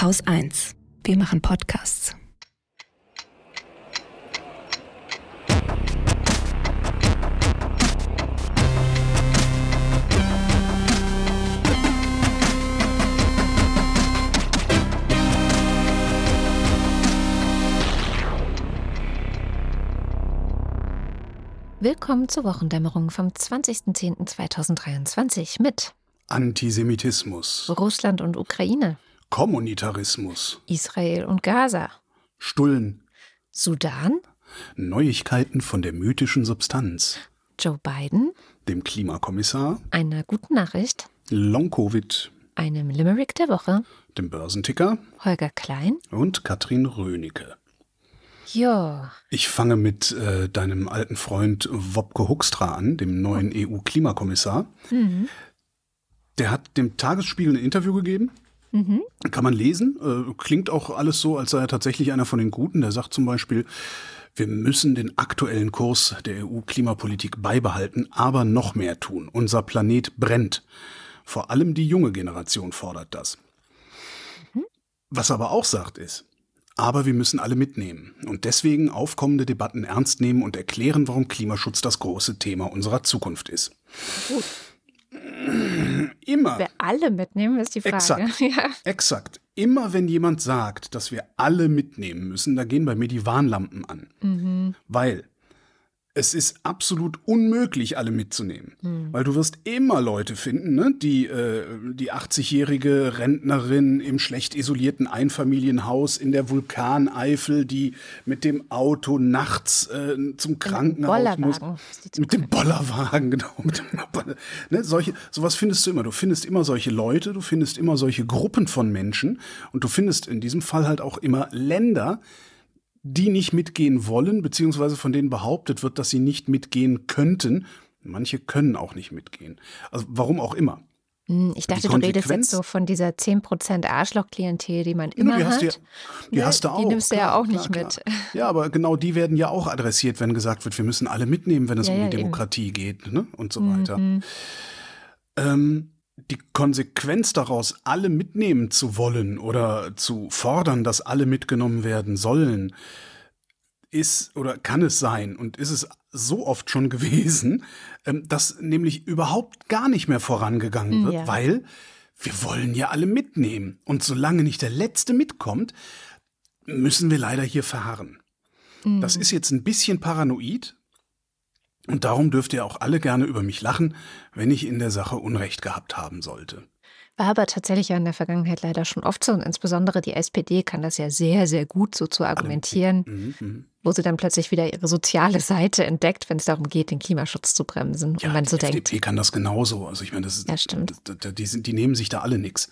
Haus 1. Wir machen Podcasts. Willkommen zur Wochendämmerung vom 20.10.2023 mit Antisemitismus, Russland und Ukraine, Kommunitarismus, Israel und Gaza, Stullen, Sudan, Neuigkeiten von der mythischen Substanz, Joe Biden, dem Klimakommissar, einer guten Nachricht, Long-Covid, einem Limerick der Woche, dem Börsenticker. Holger Klein. und Katrin Rönecke. Ja, Ich fange mit äh, deinem alten Freund Wopke Hoekstra an, dem neuen EU-Klimakommissar. Der hat dem Tagesspiegel ein Interview gegeben. Kann man lesen. Äh, klingt auch alles so, als sei er tatsächlich einer von den Guten. Der sagt zum Beispiel, wir müssen den aktuellen Kurs der EU-Klimapolitik beibehalten, aber noch mehr tun. Unser Planet brennt. Vor allem die junge Generation fordert das. Was er aber auch sagt ist, aber wir müssen alle mitnehmen und deswegen aufkommende Debatten ernst nehmen und erklären, warum Klimaschutz das große Thema unserer Zukunft ist. Immer. wir alle mitnehmen, ist die Frage. Exakt. Ja. Exakt. Immer wenn jemand sagt, dass wir alle mitnehmen müssen, da gehen bei mir die Warnlampen an. Mhm. Weil es ist absolut unmöglich, alle mitzunehmen. Mhm. Weil du wirst immer Leute finden, ne? die, äh, die 80-jährige Rentnerin im schlecht isolierten Einfamilienhaus in der Vulkaneifel, die mit dem Auto nachts äh, zum Krankenhaus muss. Die Mit dem Bollerwagen, genau. Mit dem ne, solche, sowas findest du immer. Du findest immer solche Leute, du findest immer solche Gruppen von Menschen und du findest in diesem Fall halt auch immer Länder, die nicht mitgehen wollen, beziehungsweise von denen behauptet wird, dass sie nicht mitgehen könnten. Manche können auch nicht mitgehen. Also warum auch immer. Hm, Ich dachte, du redest jetzt so von dieser 10% Arschloch-Klientel, die man immer die hast, hat. ja, die Ne, hast du auch. Die nimmst du ja auch klar, nicht klar. mit. Ja, aber genau die werden ja auch adressiert, wenn gesagt wird, wir müssen alle mitnehmen, wenn es Ja, um ja, die eben. Demokratie geht ne? und so weiter. Mhm. Ähm, die Konsequenz daraus, alle mitnehmen zu wollen oder zu fordern, dass alle mitgenommen werden sollen, ist oder kann es sein und ist es so oft schon gewesen, ähm, dass nämlich überhaupt gar nicht mehr vorangegangen wird, Ja. weil wir wollen ja alle mitnehmen. Und solange nicht der Letzte mitkommt, müssen wir leider hier verharren. Das ist jetzt ein bisschen paranoid. Und darum dürft ihr auch alle gerne über mich lachen, wenn ich in der Sache Unrecht gehabt haben sollte. War aber tatsächlich ja in der Vergangenheit leider schon oft so. Und insbesondere die SPD kann das ja sehr, sehr gut so zu argumentieren, Mhm, mhm. wo sie dann plötzlich wieder ihre soziale Seite entdeckt, wenn es darum geht, den Klimaschutz zu bremsen. Ja, und man die so FDP denkt, kann das genauso. Also ich meine, das ist, Ja, stimmt. Die, sind, die nehmen sich da alle nix.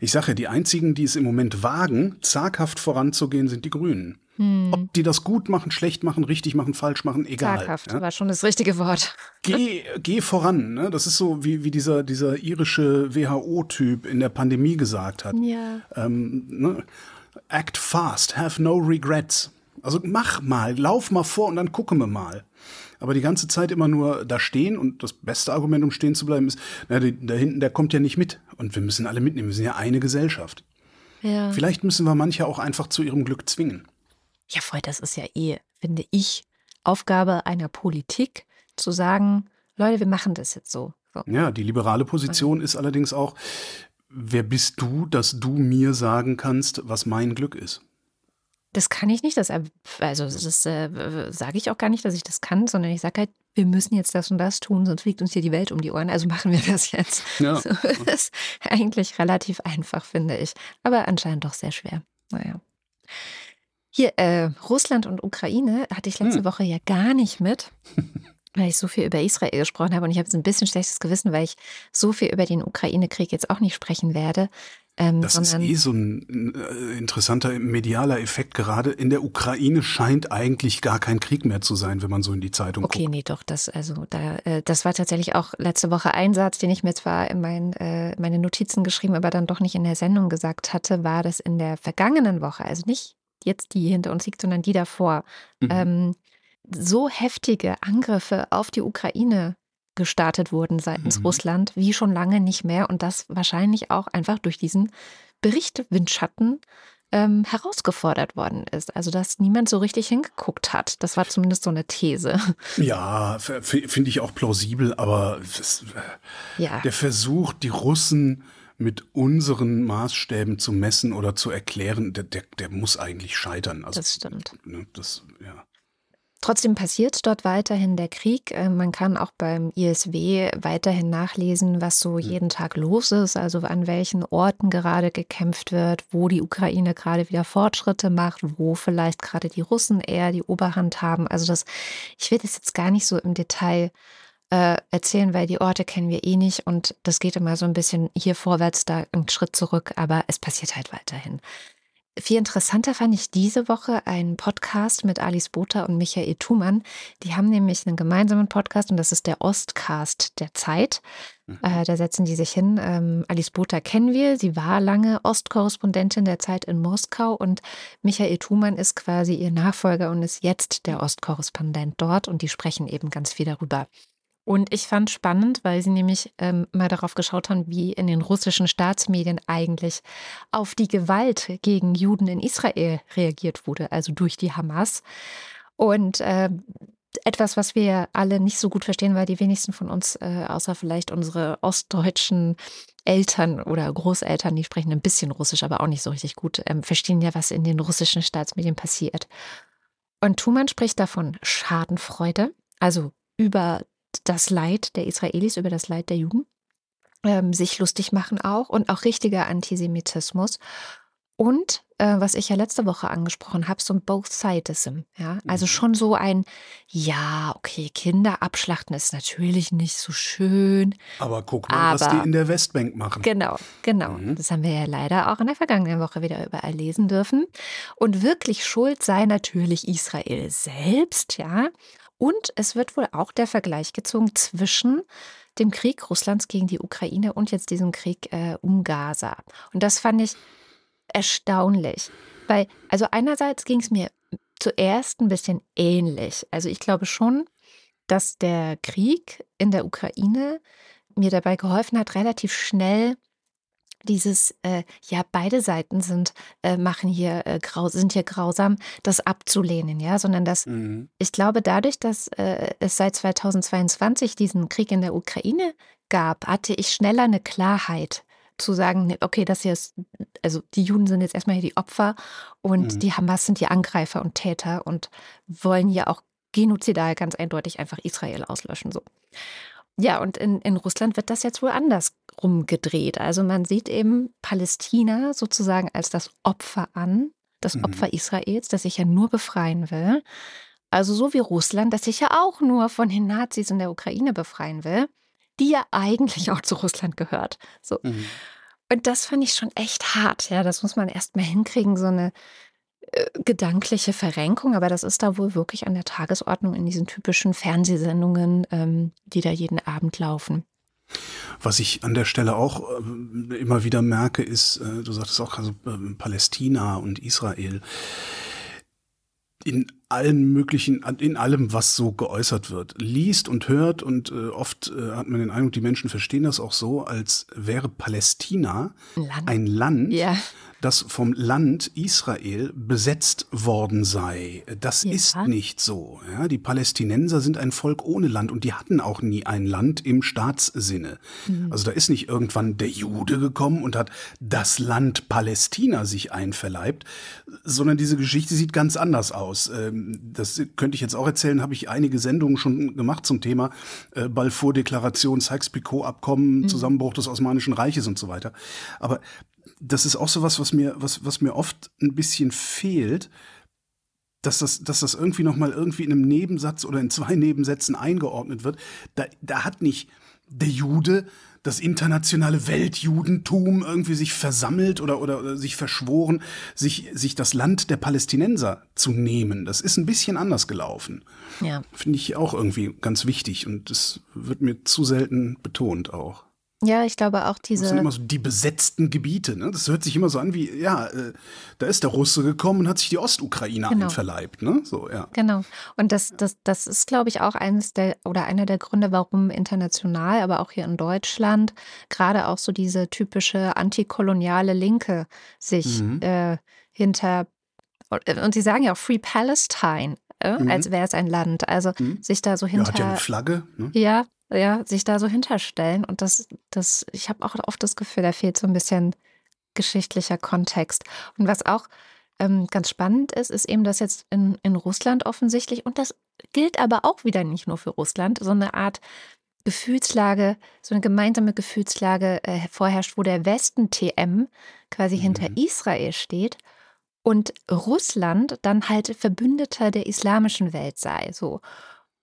Ich sage ja, die einzigen, die es im Moment wagen, zaghaft voranzugehen, sind die Grünen. Hm. Ob die das gut machen, schlecht machen, richtig machen, falsch machen, egal. zaghaft ja. war schon das richtige Wort. Geh, geh voran. Ne? Das ist so, wie, wie dieser, dieser irische WHO-Typ in der Pandemie gesagt hat. Ja. ähm, ne? act fast, have no regrets. Also mach mal, lauf mal vor und dann gucken wir mal. Aber die ganze Zeit immer nur da stehen und das beste Argument, um stehen zu bleiben, ist, na, die, da hinten, der kommt ja nicht mit. Und wir müssen alle mitnehmen. Wir sind ja eine Gesellschaft. Ja. Vielleicht müssen wir manche auch einfach zu ihrem Glück zwingen. Ja, voll, das ist ja eh, finde ich, Aufgabe einer Politik, zu sagen, Leute, wir machen das jetzt so. so. Ja, die liberale Position ist allerdings auch, wer bist du, dass du mir sagen kannst, was mein Glück ist? Das kann ich nicht. Das, also das äh, sage ich auch gar nicht, dass ich das kann, sondern ich sage halt, wir müssen jetzt das und das tun, sonst fliegt uns hier die Welt um die Ohren. Also machen wir das jetzt. Ja. So, das ist eigentlich relativ einfach, finde ich. Aber anscheinend doch sehr schwer. Naja. Hier, äh, Russland und Ukraine hatte ich letzte Hm. Woche ja gar nicht mit, weil ich so viel über Israel gesprochen habe. Und ich habe jetzt ein bisschen schlechtes Gewissen, weil ich so viel über den Ukraine-Krieg jetzt auch nicht sprechen werde. Ähm, Das ist eh so ein äh, interessanter medialer Effekt. Gerade in der Ukraine scheint eigentlich gar kein Krieg mehr zu sein, wenn man so in die Zeitung Okay, guckt. nee, doch, das, also da, äh, das war tatsächlich auch letzte Woche ein Satz, den ich mir zwar in mein, äh, meine Notizen geschrieben, aber dann doch nicht in der Sendung gesagt hatte, war das in der vergangenen Woche, also nicht jetzt die hinter uns liegt, sondern die davor, Mhm. ähm, so heftige Angriffe auf die Ukraine gestartet wurden seitens Mhm. Russland wie schon lange nicht mehr und das wahrscheinlich auch einfach durch diesen Berichtewindschatten ähm, herausgefordert worden ist. Also dass niemand so richtig hingeguckt hat. Das war zumindest so eine These. Ja, finde ich auch plausibel, aber das, äh, ja. der Versuch, die Russen mit unseren Maßstäben zu messen oder zu erklären, der, der, der muss eigentlich scheitern. Also, das stimmt. Ne, das, ja. Trotzdem passiert dort weiterhin der Krieg. Äh, man kann auch beim ISW weiterhin nachlesen, was so jeden Tag los ist, also an welchen Orten gerade gekämpft wird, wo die Ukraine gerade wieder Fortschritte macht, wo vielleicht gerade die Russen eher die Oberhand haben. Also das, ich will das jetzt gar nicht so im Detail äh, erzählen, weil die Orte kennen wir eh nicht und das geht immer so ein bisschen hier vorwärts, da einen Schritt zurück, aber es passiert halt weiterhin. Viel interessanter fand ich diese Woche einen Podcast mit Alice Botha und Michael Thumann. Die haben nämlich einen gemeinsamen Podcast und das ist der Ostcast der Zeit. Mhm. Äh, da setzen die sich hin. Ähm, Alice Botha kennen wir. Sie war lange Ostkorrespondentin der Zeit in Moskau und Michael Thumann ist quasi ihr Nachfolger und ist jetzt der Ostkorrespondent dort und die sprechen eben ganz viel darüber. Und ich fand spannend, weil sie nämlich ähm, mal darauf geschaut haben, wie in den russischen Staatsmedien eigentlich auf die Gewalt gegen Juden in Israel reagiert wurde, also durch die Hamas. Und äh, etwas, was wir alle nicht so gut verstehen, weil die wenigsten von uns, äh, außer vielleicht unsere ostdeutschen Eltern oder Großeltern, die sprechen ein bisschen Russisch, aber auch nicht so richtig gut, ähm, verstehen ja, was in den russischen Staatsmedien passiert. Und Thumann spricht davon Schadenfreude, also über das Leid der Israelis, über das Leid der Juden, ähm, sich lustig machen auch und auch richtiger Antisemitismus. Und äh, was ich ja letzte Woche angesprochen habe, so ein Both-Sidism. Ja? Also mhm. schon so ein, ja, okay, Kinder abschlachten ist natürlich nicht so schön. Aber guck mal, aber, was die in der Westbank machen. Genau, genau. Mhm. Das haben wir ja leider auch in der vergangenen Woche wieder überall lesen dürfen. Und wirklich schuld sei natürlich Israel selbst, ja. Und es wird wohl auch der Vergleich gezogen zwischen dem Krieg Russlands gegen die Ukraine und jetzt diesem Krieg äh, um Gaza. Und das fand ich erstaunlich, weil, also einerseits ging es mir zuerst ein bisschen ähnlich. Also ich glaube schon, dass der Krieg in der Ukraine mir dabei geholfen hat, relativ schnell dieses, äh, ja, beide Seiten sind, äh, machen hier, äh, grau, sind hier grausam, das abzulehnen, ja, sondern dass mhm. ich glaube, dadurch, dass äh, es seit 2022 diesen Krieg in der Ukraine gab, hatte ich schneller eine Klarheit zu sagen, okay, das hier ist, also die Juden sind jetzt erstmal hier die Opfer und mhm. die Hamas sind die Angreifer und Täter und wollen hier auch genozidal ganz eindeutig einfach Israel auslöschen, so. Ja, und in, in Russland wird das jetzt wohl anders rumgedreht. Also man sieht eben Palästina sozusagen als das Opfer an, das mhm. Opfer Israels, das sich ja nur befreien will. Also so wie Russland, das sich ja auch nur von den Nazis in der Ukraine befreien will, die ja eigentlich auch zu Russland gehört. So. Mhm. Und das fand ich schon echt hart. Ja, das muss man erst mal hinkriegen, so eine äh, gedankliche Verrenkung, aber das ist da wohl wirklich an der Tagesordnung in diesen typischen Fernsehsendungen, ähm, die da jeden Abend laufen. Was ich an der Stelle auch äh, immer wieder merke, ist, äh, du sagtest auch also, äh, Palästina und Israel. In allen möglichen, in allem, was so geäußert wird, liest und hört und äh, oft äh, hat man den Eindruck, die Menschen verstehen das auch so, als wäre Palästina Land. ein Land, ja dass vom Land Israel besetzt worden sei. Das ja. ist nicht so. Ja, die Palästinenser sind ein Volk ohne Land und die hatten auch nie ein Land im Staatssinne. Mhm. Also da ist nicht irgendwann der Jude gekommen und hat das Land Palästina sich einverleibt, sondern diese Geschichte sieht ganz anders aus. Ähm, das könnte ich jetzt auch erzählen, habe ich einige Sendungen schon gemacht zum Thema äh, Balfour-Deklaration, Sykes-Picot-Abkommen, mhm. Zusammenbruch des Osmanischen Reiches und so weiter. Aber das ist auch so was, was mir, was, was mir oft ein bisschen fehlt, dass das, dass das irgendwie nochmal irgendwie in einem Nebensatz oder in zwei Nebensätzen eingeordnet wird. Da, da hat nicht der Jude das internationale Weltjudentum irgendwie sich versammelt oder, oder, oder sich verschworen, sich, sich das Land der Palästinenser zu nehmen. Das ist ein bisschen anders gelaufen. Ja. Finde ich auch irgendwie ganz wichtig und das wird mir zu selten betont auch. Ja, ich glaube auch diese. Das sind immer so die besetzten Gebiete. Ne? Das hört sich immer so an wie, ja, äh, da ist der Russe gekommen und hat sich die Ostukraine genau. einverleibt. Ne? So, ja. Genau. Und das, das, das ist, glaube ich, auch eines der oder einer der Gründe, warum international, aber auch hier in Deutschland gerade auch so diese typische antikoloniale Linke sich mhm. äh, hinter und sie sagen ja auch Free Palestine, äh, mhm. als wäre es ein Land. Also mhm. sich da so hinter. Ja, hat ja eine Flagge. Ne? Ja, ja, sich da so hinterstellen. Und das, das, ich habe auch oft das Gefühl, da fehlt so ein bisschen geschichtlicher Kontext. Und was auch ähm, ganz spannend ist, ist eben, dass jetzt in, in Russland offensichtlich, und das gilt aber auch wieder nicht nur für Russland, so eine Art Gefühlslage, so eine gemeinsame Gefühlslage äh, vorherrscht, wo der Westen TM quasi mhm. hinter Israel steht und Russland dann halt Verbündeter der islamischen Welt sei. So.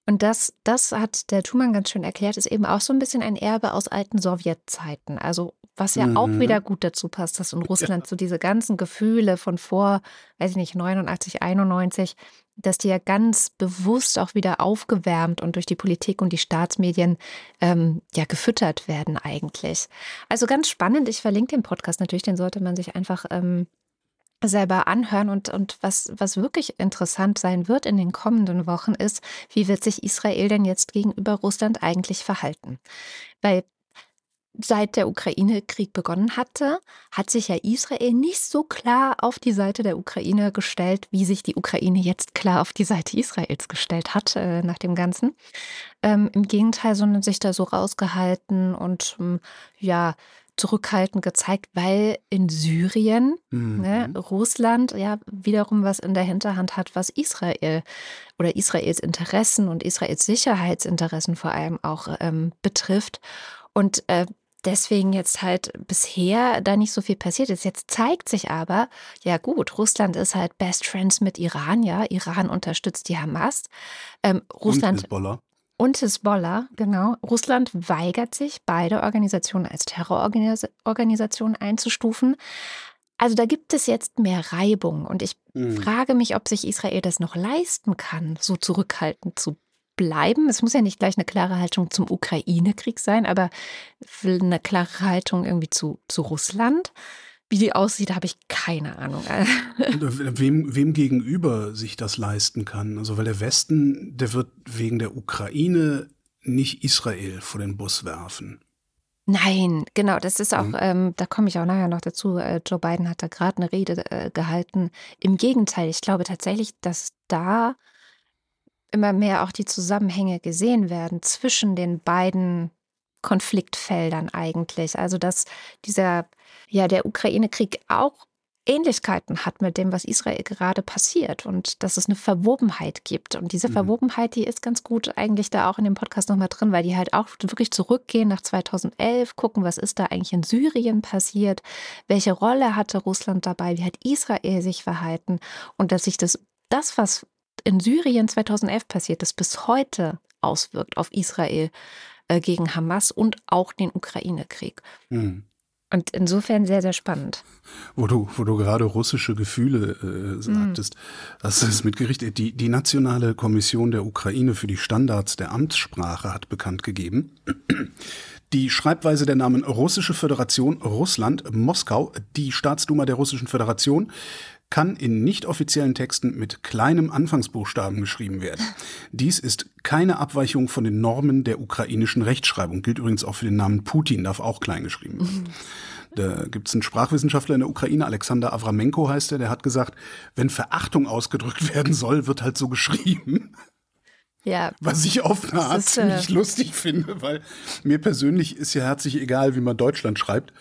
Und das, das hat der Thumann ganz schön erklärt, ist eben auch so ein bisschen ein Erbe aus alten Sowjetzeiten. Also was ja mhm. auch wieder gut dazu passt, dass in Russland ja. so diese ganzen Gefühle von vor, weiß ich nicht, 89, 91, dass die ja ganz bewusst auch wieder aufgewärmt und durch die Politik und die Staatsmedien ähm, ja gefüttert werden eigentlich. Also ganz spannend. Ich verlinke den Podcast natürlich, den sollte man sich einfach ähm, selber anhören. Und, und was, was wirklich interessant sein wird in den kommenden Wochen ist, wie wird sich Israel denn jetzt gegenüber Russland eigentlich verhalten? Weil seit der Ukraine-Krieg begonnen hatte, hat sich ja Israel nicht so klar auf die Seite der Ukraine gestellt, wie sich die Ukraine jetzt klar auf die Seite Israels gestellt hat äh, nach dem Ganzen. Ähm, Im Gegenteil, sondern sich da so rausgehalten und ähm, ja, zurückhaltend gezeigt, weil in Syrien ne, mhm. ne, Russland ja wiederum was in der Hinterhand hat, was Israel oder Israels Interessen und Israels Sicherheitsinteressen vor allem auch ähm, betrifft. Und äh, deswegen jetzt halt bisher da nicht so viel passiert ist. Jetzt zeigt sich aber, ja gut, Russland ist halt Best Friends mit Iran, ja. Iran unterstützt die Hamas. Ähm, Russland. Und Hezbollah und Hisbollah, genau. Russland weigert sich, beide Organisationen als Terrororganisationen einzustufen. Also da gibt es jetzt mehr Reibung und ich mhm. frage mich, ob sich Israel das noch leisten kann, so zurückhaltend zu bleiben. Es muss ja nicht gleich eine klare Haltung zum Ukraine-Krieg sein, aber eine klare Haltung irgendwie zu, zu Russland. Wie die aussieht, habe ich keine Ahnung. wem, wem gegenüber sich das leisten kann. Also weil der Westen, der wird wegen der Ukraine nicht Israel vor den Bus werfen. Nein, genau, das ist auch, mhm. ähm, da komme ich auch nachher noch dazu. Äh, Joe Biden hat da gerade eine Rede äh, gehalten. Im Gegenteil, ich glaube tatsächlich, dass da immer mehr auch die Zusammenhänge gesehen werden zwischen den beiden Konfliktfeldern eigentlich. Also dass dieser, ja, der Ukraine-Krieg auch Ähnlichkeiten hat mit dem, was Israel gerade passiert und dass es eine Verwobenheit gibt. Und diese mhm. Verwobenheit, die ist ganz gut eigentlich da auch in dem Podcast nochmal drin, weil die halt auch wirklich zurückgehen nach 2011, gucken, was ist da eigentlich in Syrien passiert, welche Rolle hatte Russland dabei, wie hat Israel sich verhalten und dass sich das, das was in Syrien 2011 passiert ist, bis heute auswirkt auf Israel äh, gegen Hamas und auch den Ukraine-Krieg. Mhm. Und insofern sehr, sehr spannend. Wo du, wo du gerade russische Gefühle äh, sagtest, mm. hast du es mitgerichtet. Die, die Nationale Kommission der Ukraine für die Standards der Amtssprache hat bekannt gegeben, die Schreibweise der Namen Russische Föderation, Russland, Moskau, die Staatsduma der Russischen Föderation, kann in nicht offiziellen Texten mit kleinem Anfangsbuchstaben geschrieben werden. Dies ist keine Abweichung von den Normen der ukrainischen Rechtschreibung. Gilt übrigens auch für den Namen Putin, darf auch klein geschrieben werden. Da gibt es einen Sprachwissenschaftler in der Ukraine, Alexander Avramenko heißt er, der hat gesagt, wenn Verachtung ausgedrückt werden soll, wird halt so geschrieben. Ja. Was ich auf eine Art ist, äh, ziemlich lustig finde, weil mir persönlich ist ja herzlich egal, wie man Deutschland schreibt.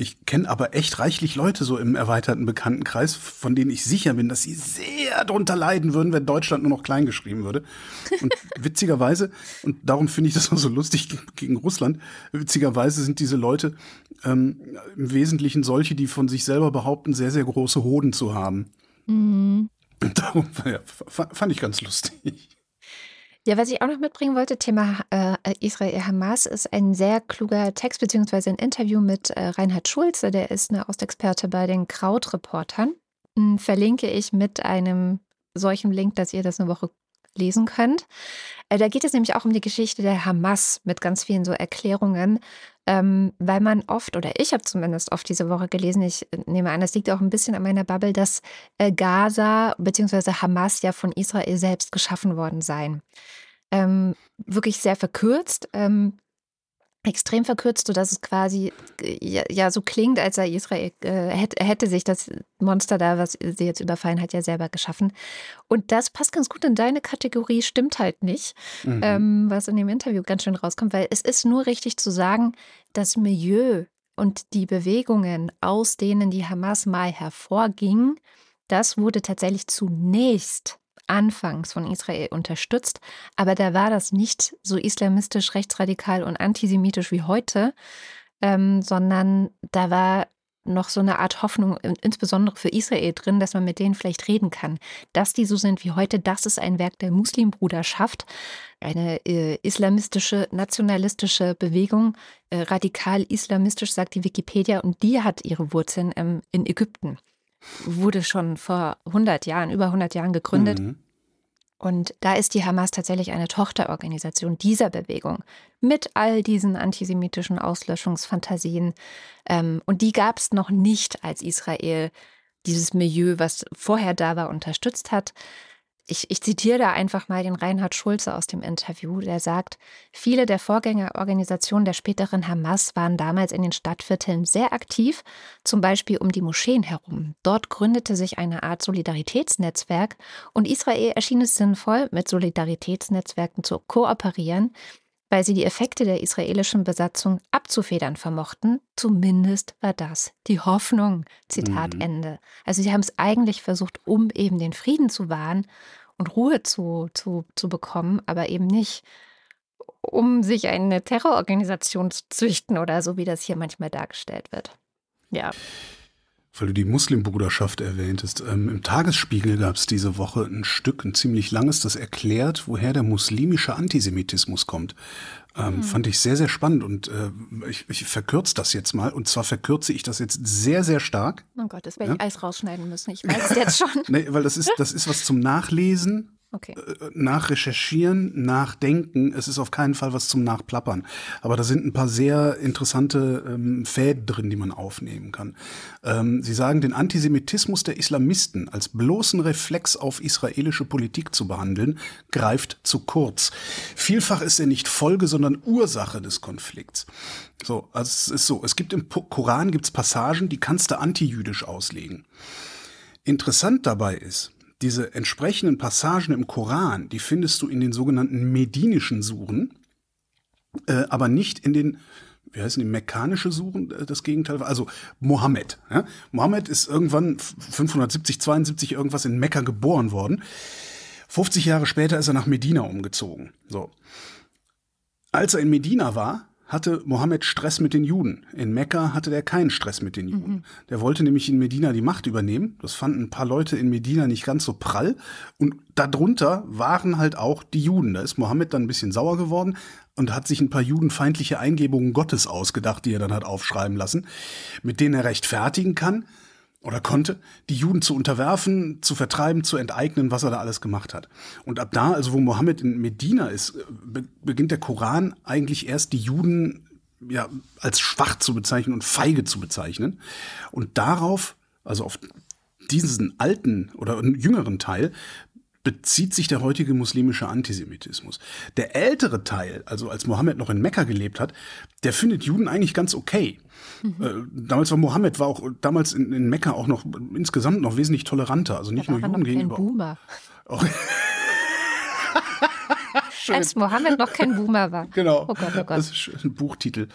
Ich kenne aber echt reichlich Leute so im erweiterten Bekanntenkreis, von denen ich sicher bin, dass sie sehr drunter leiden würden, wenn Deutschland nur noch klein geschrieben würde. Und witzigerweise, und darum finde ich das auch so lustig gegen Russland, witzigerweise sind diese Leute ähm, im Wesentlichen solche, die von sich selber behaupten, sehr, sehr große Hoden zu haben. Mhm. Und darum ja, fand ich ganz lustig. Ja, was ich auch noch mitbringen wollte, Thema äh, Israel-Hamas, ist ein sehr kluger Text beziehungsweise ein Interview mit äh, Reinhard Schulze, der ist eine Ostexperte bei den Krautreportern. Hm, verlinke ich mit einem solchen Link, dass ihr das eine Woche lesen könnt. Äh, da geht es nämlich auch um die Geschichte der Hamas mit ganz vielen so Erklärungen, ähm, weil man oft, oder ich habe zumindest oft diese Woche gelesen, ich äh, nehme an, das liegt auch ein bisschen an meiner Bubble, dass äh, Gaza bzw. Hamas ja von Israel selbst geschaffen worden seien. Ähm, wirklich sehr verkürzt. Ähm, extrem verkürzt, sodass es quasi ja, ja, so klingt, als sei Israel, äh, hätte, hätte sich das Monster da, was sie jetzt überfallen hat, ja selber geschaffen. Und das passt ganz gut in deine Kategorie, stimmt halt nicht, mhm. ähm, was in dem Interview ganz schön rauskommt, weil es ist nur richtig zu sagen, das Milieu und die Bewegungen, aus denen die Hamas mal hervorging, das wurde tatsächlich zunächst anfangs von Israel unterstützt, aber da war das nicht so islamistisch, rechtsradikal und antisemitisch wie heute, ähm, sondern da war noch so eine Art Hoffnung, insbesondere für Israel drin, dass man mit denen vielleicht reden kann. Dass die so sind wie heute, das ist ein Werk der Muslimbruderschaft, eine äh, islamistische, nationalistische Bewegung, äh, radikal islamistisch, sagt die Wikipedia, und die hat ihre Wurzeln ähm, in Ägypten wurde schon vor 100 Jahren, über 100 Jahren gegründet. Mhm. Und da ist die Hamas tatsächlich eine Tochterorganisation dieser Bewegung mit all diesen antisemitischen Auslöschungsfantasien. Ähm, und die gab es noch nicht, als Israel dieses Milieu, was vorher da war, unterstützt hat ich, ich zitiere da einfach mal den Reinhard Schulze aus dem Interview, der sagt, viele der Vorgängerorganisationen der späteren Hamas waren damals in den Stadtvierteln sehr aktiv, zum Beispiel um die Moscheen herum. Dort gründete sich eine Art Solidaritätsnetzwerk und Israel erschien es sinnvoll, mit Solidaritätsnetzwerken zu kooperieren, weil sie die Effekte der israelischen Besatzung abzufedern vermochten. Zumindest war das die Hoffnung. Zitat mhm. Ende. Also sie haben es eigentlich versucht, um eben den Frieden zu wahren und Ruhe zu, zu, zu bekommen, aber eben nicht, um sich eine Terrororganisation zu züchten oder so, wie das hier manchmal dargestellt wird. Ja. Weil du die Muslimbruderschaft erwähntest. Ähm, Im Tagesspiegel gab es diese Woche ein Stück, ein ziemlich langes, das erklärt, woher der muslimische Antisemitismus kommt. Ähm, hm. Fand ich sehr, sehr spannend und äh, ich, ich verkürze das jetzt mal. Und zwar verkürze ich das jetzt sehr, sehr stark. Oh Gott, das werde ich ja? Eis rausschneiden müssen. Ich weiß es jetzt schon. nee, weil das ist, das ist was zum Nachlesen Okay. Äh, nachrecherchieren, nachdenken. Es ist auf keinen Fall was zum Nachplappern. Aber da sind ein paar sehr interessante ähm, Fäden drin, die man aufnehmen kann. Ähm, Sie sagen, den Antisemitismus der Islamisten als bloßen Reflex auf israelische Politik zu behandeln, greift zu kurz. Vielfach ist er nicht Folge, sondern Ursache des Konflikts. So, also es ist so, es gibt im Koran gibt's Passagen, die kannst du antijüdisch auslegen. Interessant dabei ist, diese entsprechenden Passagen im Koran, die findest du in den sogenannten medinischen Suren, äh, aber nicht in den wie heißen die, mekanische Suchen, äh, das Gegenteil Also Mohammed. Ja? Mohammed ist irgendwann 570, 72 irgendwas in Mekka geboren worden. 50 Jahre später ist er nach Medina umgezogen. So. Als er in Medina war, hatte Mohammed Stress mit den Juden. In Mekka hatte der keinen Stress mit den Juden. Mhm. Der wollte nämlich in Medina die Macht übernehmen. Das fanden ein paar Leute in Medina nicht ganz so prall. Und darunter waren halt auch die Juden. Da ist Mohammed dann ein bisschen sauer geworden und hat sich ein paar judenfeindliche Eingebungen Gottes ausgedacht, die er dann hat aufschreiben lassen, mit denen er rechtfertigen kann, oder konnte, die Juden zu unterwerfen, zu vertreiben, zu enteignen, was er da alles gemacht hat. Und ab da, also wo Mohammed in Medina ist, beginnt der Koran eigentlich erst die Juden ja als schwach zu bezeichnen und feige zu bezeichnen. Und darauf, also auf diesen alten oder jüngeren Teil, bezieht sich der heutige muslimische Antisemitismus. Der ältere Teil, also als Mohammed noch in Mekka gelebt hat, der findet Juden eigentlich ganz okay. Mhm. Äh, damals war Mohammed war auch damals in, in, Mekka auch noch insgesamt noch wesentlich toleranter, also nicht nur Juden gegenüber. Boomer. Auch Als Mohammed noch kein Boomer war. Genau. Oh Gott, oh Gott. Das ist ein Buchtitel.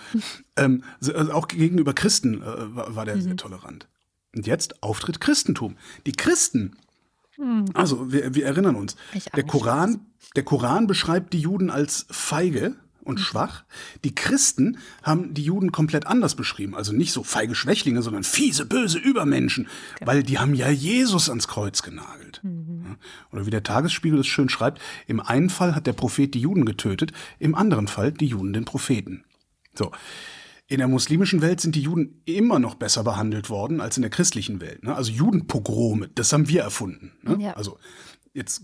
ähm, also auch gegenüber Christen äh, war, war, der mhm. sehr tolerant. Und jetzt Auftritt Christentum. Die Christen hm. Also, wir, wir erinnern uns. Der Koran, der Koran beschreibt die Juden als feige und mhm. schwach. Die Christen haben die Juden komplett anders beschrieben. Also nicht so feige Schwächlinge, sondern fiese, böse Übermenschen. Genau. Weil die haben ja Jesus ans Kreuz genagelt. Mhm. Oder wie der Tagesspiegel es schön schreibt, im einen Fall hat der Prophet die Juden getötet, im anderen Fall die Juden den Propheten. So. In der muslimischen Welt sind die Juden immer noch besser behandelt worden als in der christlichen Welt. Ne? Also Judenpogrome, das haben wir erfunden. Ne? Ja. Also jetzt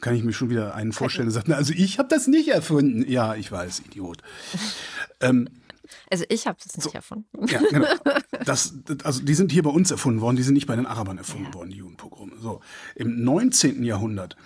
kann ich mir schon wieder einen vorstellen, der sagt, also ich habe das nicht erfunden. Ja, ich weiß, Idiot. ähm, also ich habe nicht so, erfunden. Ja, genau. Das, also die sind hier bei uns erfunden worden, die sind nicht bei den Arabern erfunden ja. worden, die Judenpogrome. So, im 19. Jahrhundert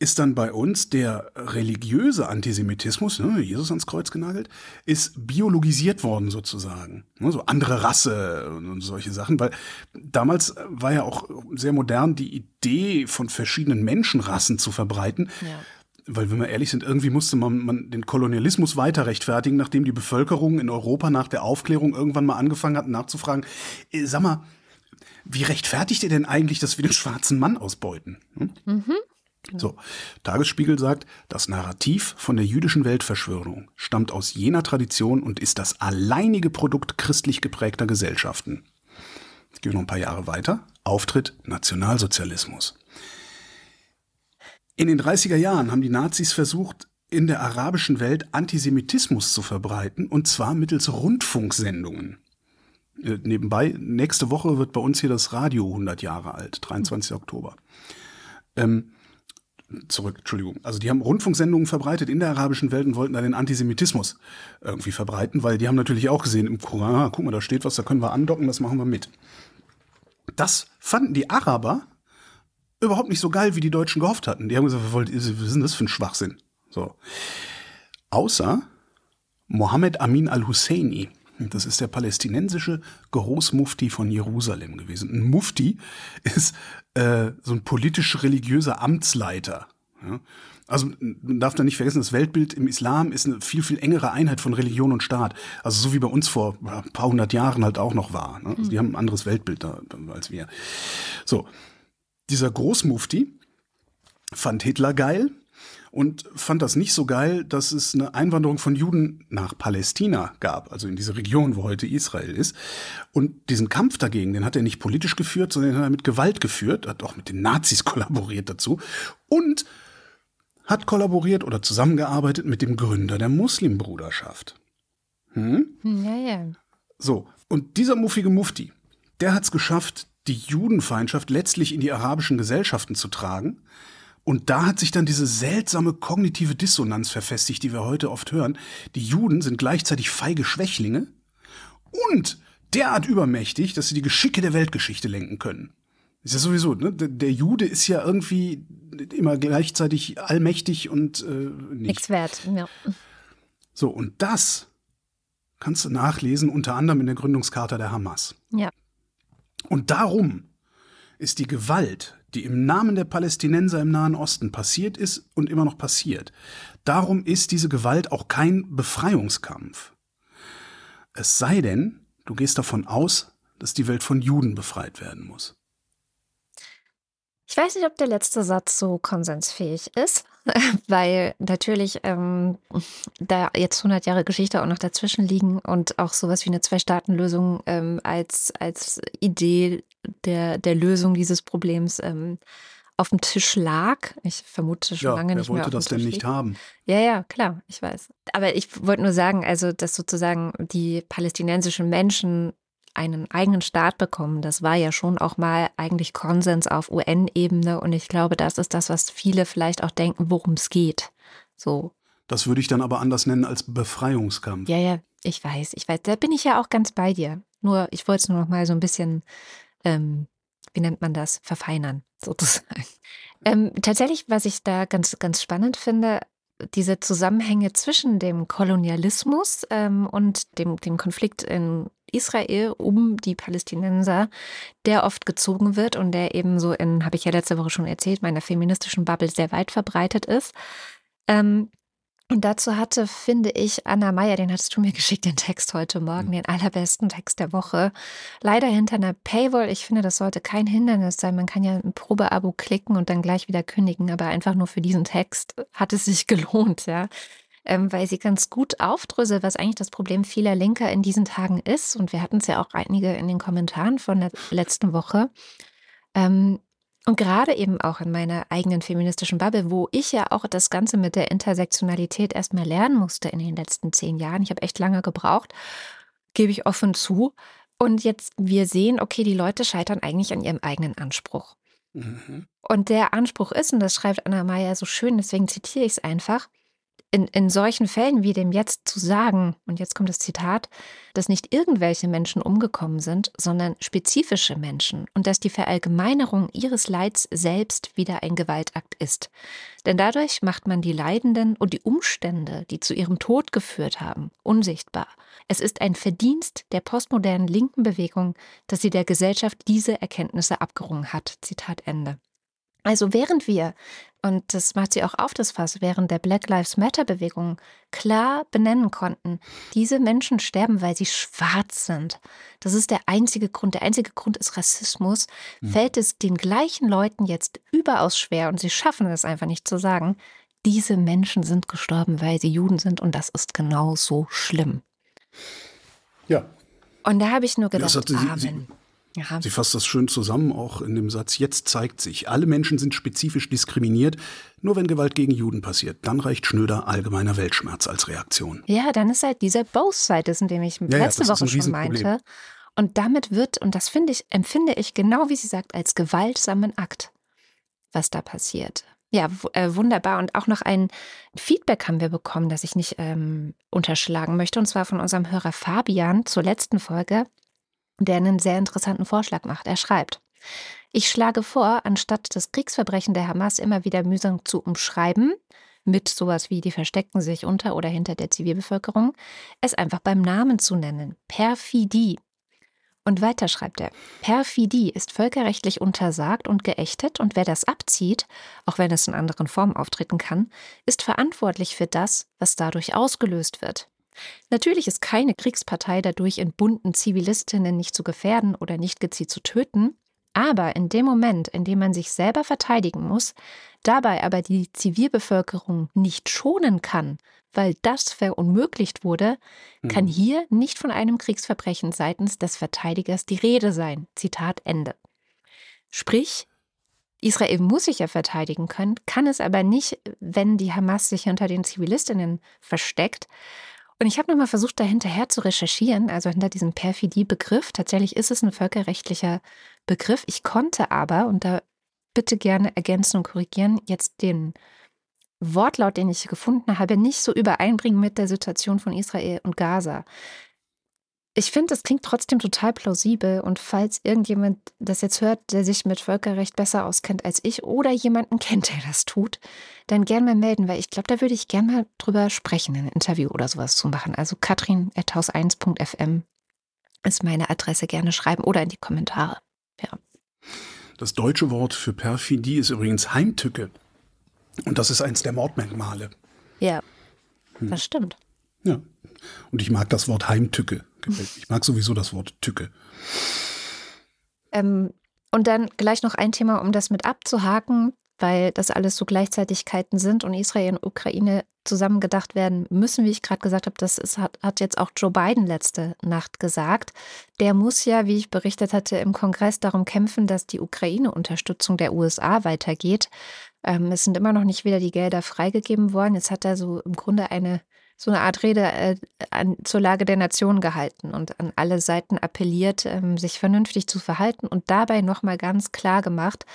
ist dann bei uns der religiöse Antisemitismus, ne, Jesus ans Kreuz genagelt, ist biologisiert worden sozusagen. Ne, so andere Rasse und solche Sachen, weil damals war ja auch sehr modern die Idee von verschiedenen Menschenrassen zu verbreiten. Ja. Weil, wenn wir ehrlich sind, irgendwie musste man, man den Kolonialismus weiter rechtfertigen, nachdem die Bevölkerung in Europa nach der Aufklärung irgendwann mal angefangen hat nachzufragen, äh, sag mal, wie rechtfertigt ihr denn eigentlich, dass wir den schwarzen Mann ausbeuten? Hm? Mhm. So, Tagesspiegel sagt, das Narrativ von der jüdischen Weltverschwörung stammt aus jener Tradition und ist das alleinige Produkt christlich geprägter Gesellschaften. Jetzt gehen wir noch ein paar Jahre weiter. Auftritt Nationalsozialismus. In den 30er Jahren haben die Nazis versucht, in der arabischen Welt Antisemitismus zu verbreiten, und zwar mittels Rundfunksendungen. Äh, nebenbei, nächste Woche wird bei uns hier das Radio 100 Jahre alt, 23. Oktober. Ähm, zurück, Entschuldigung. Also die haben Rundfunksendungen verbreitet in der arabischen Welt und wollten da den Antisemitismus irgendwie verbreiten, weil die haben natürlich auch gesehen im Koran, ah, guck mal, da steht was, da können wir andocken, das machen wir mit. Das fanden die Araber überhaupt nicht so geil, wie die Deutschen gehofft hatten. Die haben gesagt, was ist denn das für ein Schwachsinn? So. Außer Mohammed Amin al-Husseini. Das ist der palästinensische Großmufti von Jerusalem gewesen. Ein Mufti ist äh, so ein politisch-religiöser Amtsleiter. Ja? Also man darf da nicht vergessen, das Weltbild im Islam ist eine viel, viel engere Einheit von Religion und Staat. Also so wie bei uns vor ein paar hundert Jahren halt auch noch war. Ne? Also die haben ein anderes Weltbild da, als wir. So, dieser Großmufti fand Hitler geil, und fand das nicht so geil, dass es eine Einwanderung von Juden nach Palästina gab, also in diese Region, wo heute Israel ist. Und diesen Kampf dagegen, den hat er nicht politisch geführt, sondern den hat er mit Gewalt geführt, hat auch mit den Nazis kollaboriert dazu und hat kollaboriert oder zusammengearbeitet mit dem Gründer der Muslimbruderschaft. Hm? Ja, ja. So, und dieser muffige Mufti, der hat es geschafft, die Judenfeindschaft letztlich in die arabischen Gesellschaften zu tragen und da hat sich dann diese seltsame kognitive Dissonanz verfestigt, die wir heute oft hören. Die Juden sind gleichzeitig feige Schwächlinge und derart übermächtig, dass sie die Geschicke der Weltgeschichte lenken können. Ist ja sowieso, ne? Der Jude ist ja irgendwie immer gleichzeitig allmächtig und äh, nicht. Nichts wert, ja. So, und das kannst du nachlesen, unter anderem in der Gründungscharta der Hamas. Ja. Und darum ist die Gewalt, die im Namen der Palästinenser im Nahen Osten passiert ist und immer noch passiert. Darum ist diese Gewalt auch kein Befreiungskampf. Es sei denn, du gehst davon aus, dass die Welt von Juden befreit werden muss. Ich weiß nicht, ob der letzte Satz so konsensfähig ist, weil natürlich ähm, da jetzt 100 Jahre Geschichte auch noch dazwischen liegen und auch sowas wie eine Zwei-Staaten-Lösung ähm, als, als Idee der, der Lösung dieses Problems ähm, auf dem Tisch lag. Ich vermute schon ja, lange nicht wer mehr. wollte das denn nicht haben? Ja, ja, klar, ich weiß. Aber ich wollte nur sagen, also, dass sozusagen die palästinensischen Menschen einen eigenen Staat bekommen, das war ja schon auch mal eigentlich Konsens auf UN-Ebene. Und ich glaube, das ist das, was viele vielleicht auch denken, worum es geht. So. Das würde ich dann aber anders nennen als Befreiungskampf. Ja, ja, ich weiß, ich weiß. Da bin ich ja auch ganz bei dir. Nur, ich wollte es nur noch mal so ein bisschen ähm, wie nennt man das, verfeinern sozusagen. Ähm, tatsächlich, was ich da ganz, ganz spannend finde, diese Zusammenhänge zwischen dem Kolonialismus ähm, und dem, dem Konflikt in Israel um die Palästinenser, der oft gezogen wird und der eben so in, habe ich ja letzte Woche schon erzählt, meiner feministischen Bubble sehr weit verbreitet ist. Ähm, und dazu hatte, finde ich, Anna Meyer, den hattest du mir geschickt, den Text heute Morgen, mhm. den allerbesten Text der Woche. Leider hinter einer Paywall. Ich finde, das sollte kein Hindernis sein. Man kann ja ein Probeabo klicken und dann gleich wieder kündigen, aber einfach nur für diesen Text hat es sich gelohnt, ja. Ähm, weil sie ganz gut aufdröselt, was eigentlich das Problem vieler Linker in diesen Tagen ist. Und wir hatten es ja auch einige in den Kommentaren von der letzten Woche. Ähm, und gerade eben auch in meiner eigenen feministischen Bubble, wo ich ja auch das Ganze mit der Intersektionalität erstmal lernen musste in den letzten zehn Jahren. Ich habe echt lange gebraucht, gebe ich offen zu. Und jetzt wir sehen, okay, die Leute scheitern eigentlich an ihrem eigenen Anspruch. Mhm. Und der Anspruch ist, und das schreibt Anna Meyer so schön, deswegen zitiere ich es einfach, in, in solchen Fällen wie dem jetzt zu sagen, und jetzt kommt das Zitat, dass nicht irgendwelche Menschen umgekommen sind, sondern spezifische Menschen und dass die Verallgemeinerung ihres Leids selbst wieder ein Gewaltakt ist. Denn dadurch macht man die Leidenden und die Umstände, die zu ihrem Tod geführt haben, unsichtbar. Es ist ein Verdienst der postmodernen linken Bewegung, dass sie der Gesellschaft diese Erkenntnisse abgerungen hat. Zitat Ende. Also während wir, und das macht sie auch auf das Fass, während der Black Lives Matter-Bewegung klar benennen konnten, diese Menschen sterben, weil sie schwarz sind. Das ist der einzige Grund. Der einzige Grund ist Rassismus. Mhm. Fällt es den gleichen Leuten jetzt überaus schwer, und sie schaffen es einfach nicht zu sagen, diese Menschen sind gestorben, weil sie Juden sind, und das ist genauso schlimm. Ja. Und da habe ich nur gedacht, ja, Amen. Sie, ja. Sie fasst das schön zusammen, auch in dem Satz, jetzt zeigt sich, alle Menschen sind spezifisch diskriminiert, nur wenn Gewalt gegen Juden passiert, dann reicht schnöder allgemeiner Weltschmerz als Reaktion. Ja, dann ist halt dieser Both Sides, in dem ich ja, letzte ja, Woche schon meinte. Und damit wird, und das finde ich, empfinde ich genau wie sie sagt, als gewaltsamen Akt, was da passiert. Ja, äh, wunderbar. Und auch noch ein Feedback haben wir bekommen, das ich nicht ähm, unterschlagen möchte, und zwar von unserem Hörer Fabian zur letzten Folge der einen sehr interessanten Vorschlag macht. Er schreibt, ich schlage vor, anstatt das Kriegsverbrechen der Hamas immer wieder mühsam zu umschreiben, mit sowas wie die verstecken sich unter oder hinter der Zivilbevölkerung, es einfach beim Namen zu nennen. Perfidie. Und weiter schreibt er, Perfidie ist völkerrechtlich untersagt und geächtet und wer das abzieht, auch wenn es in anderen Formen auftreten kann, ist verantwortlich für das, was dadurch ausgelöst wird. Natürlich ist keine Kriegspartei dadurch entbunden, Zivilistinnen nicht zu gefährden oder nicht gezielt zu töten, aber in dem Moment, in dem man sich selber verteidigen muss, dabei aber die Zivilbevölkerung nicht schonen kann, weil das verunmöglicht wurde, kann mhm. hier nicht von einem Kriegsverbrechen seitens des Verteidigers die Rede sein. Zitat Ende. Sprich, Israel muss sich ja verteidigen können, kann es aber nicht, wenn die Hamas sich hinter den Zivilistinnen versteckt, und ich habe nochmal versucht, dahinterher zu recherchieren, also hinter diesem Perfidie-Begriff. Tatsächlich ist es ein völkerrechtlicher Begriff. Ich konnte aber, und da bitte gerne ergänzen und korrigieren, jetzt den Wortlaut, den ich gefunden habe, nicht so übereinbringen mit der Situation von Israel und Gaza. Ich finde, das klingt trotzdem total plausibel. Und falls irgendjemand das jetzt hört, der sich mit Völkerrecht besser auskennt als ich oder jemanden kennt, der das tut, dann gern mal melden, weil ich glaube, da würde ich gern mal drüber sprechen, ein Interview oder sowas zu machen. Also katrin.haus1.fm ist meine Adresse. Gerne schreiben oder in die Kommentare. Ja. Das deutsche Wort für Perfidie ist übrigens Heimtücke. Und das ist eins der Mordmerkmale. Ja, hm. das stimmt. Ja. Und ich mag das Wort Heimtücke. Ich mag sowieso das Wort Tücke. Ähm, und dann gleich noch ein Thema, um das mit abzuhaken, weil das alles so Gleichzeitigkeiten sind und Israel und Ukraine zusammengedacht werden müssen, wie ich gerade gesagt habe. Das ist, hat, hat jetzt auch Joe Biden letzte Nacht gesagt. Der muss ja, wie ich berichtet hatte, im Kongress darum kämpfen, dass die Ukraine-Unterstützung der USA weitergeht. Ähm, es sind immer noch nicht wieder die Gelder freigegeben worden. Jetzt hat er so im Grunde eine so eine Art Rede äh, an, zur Lage der Nation gehalten und an alle Seiten appelliert, ähm, sich vernünftig zu verhalten und dabei nochmal ganz klar gemacht,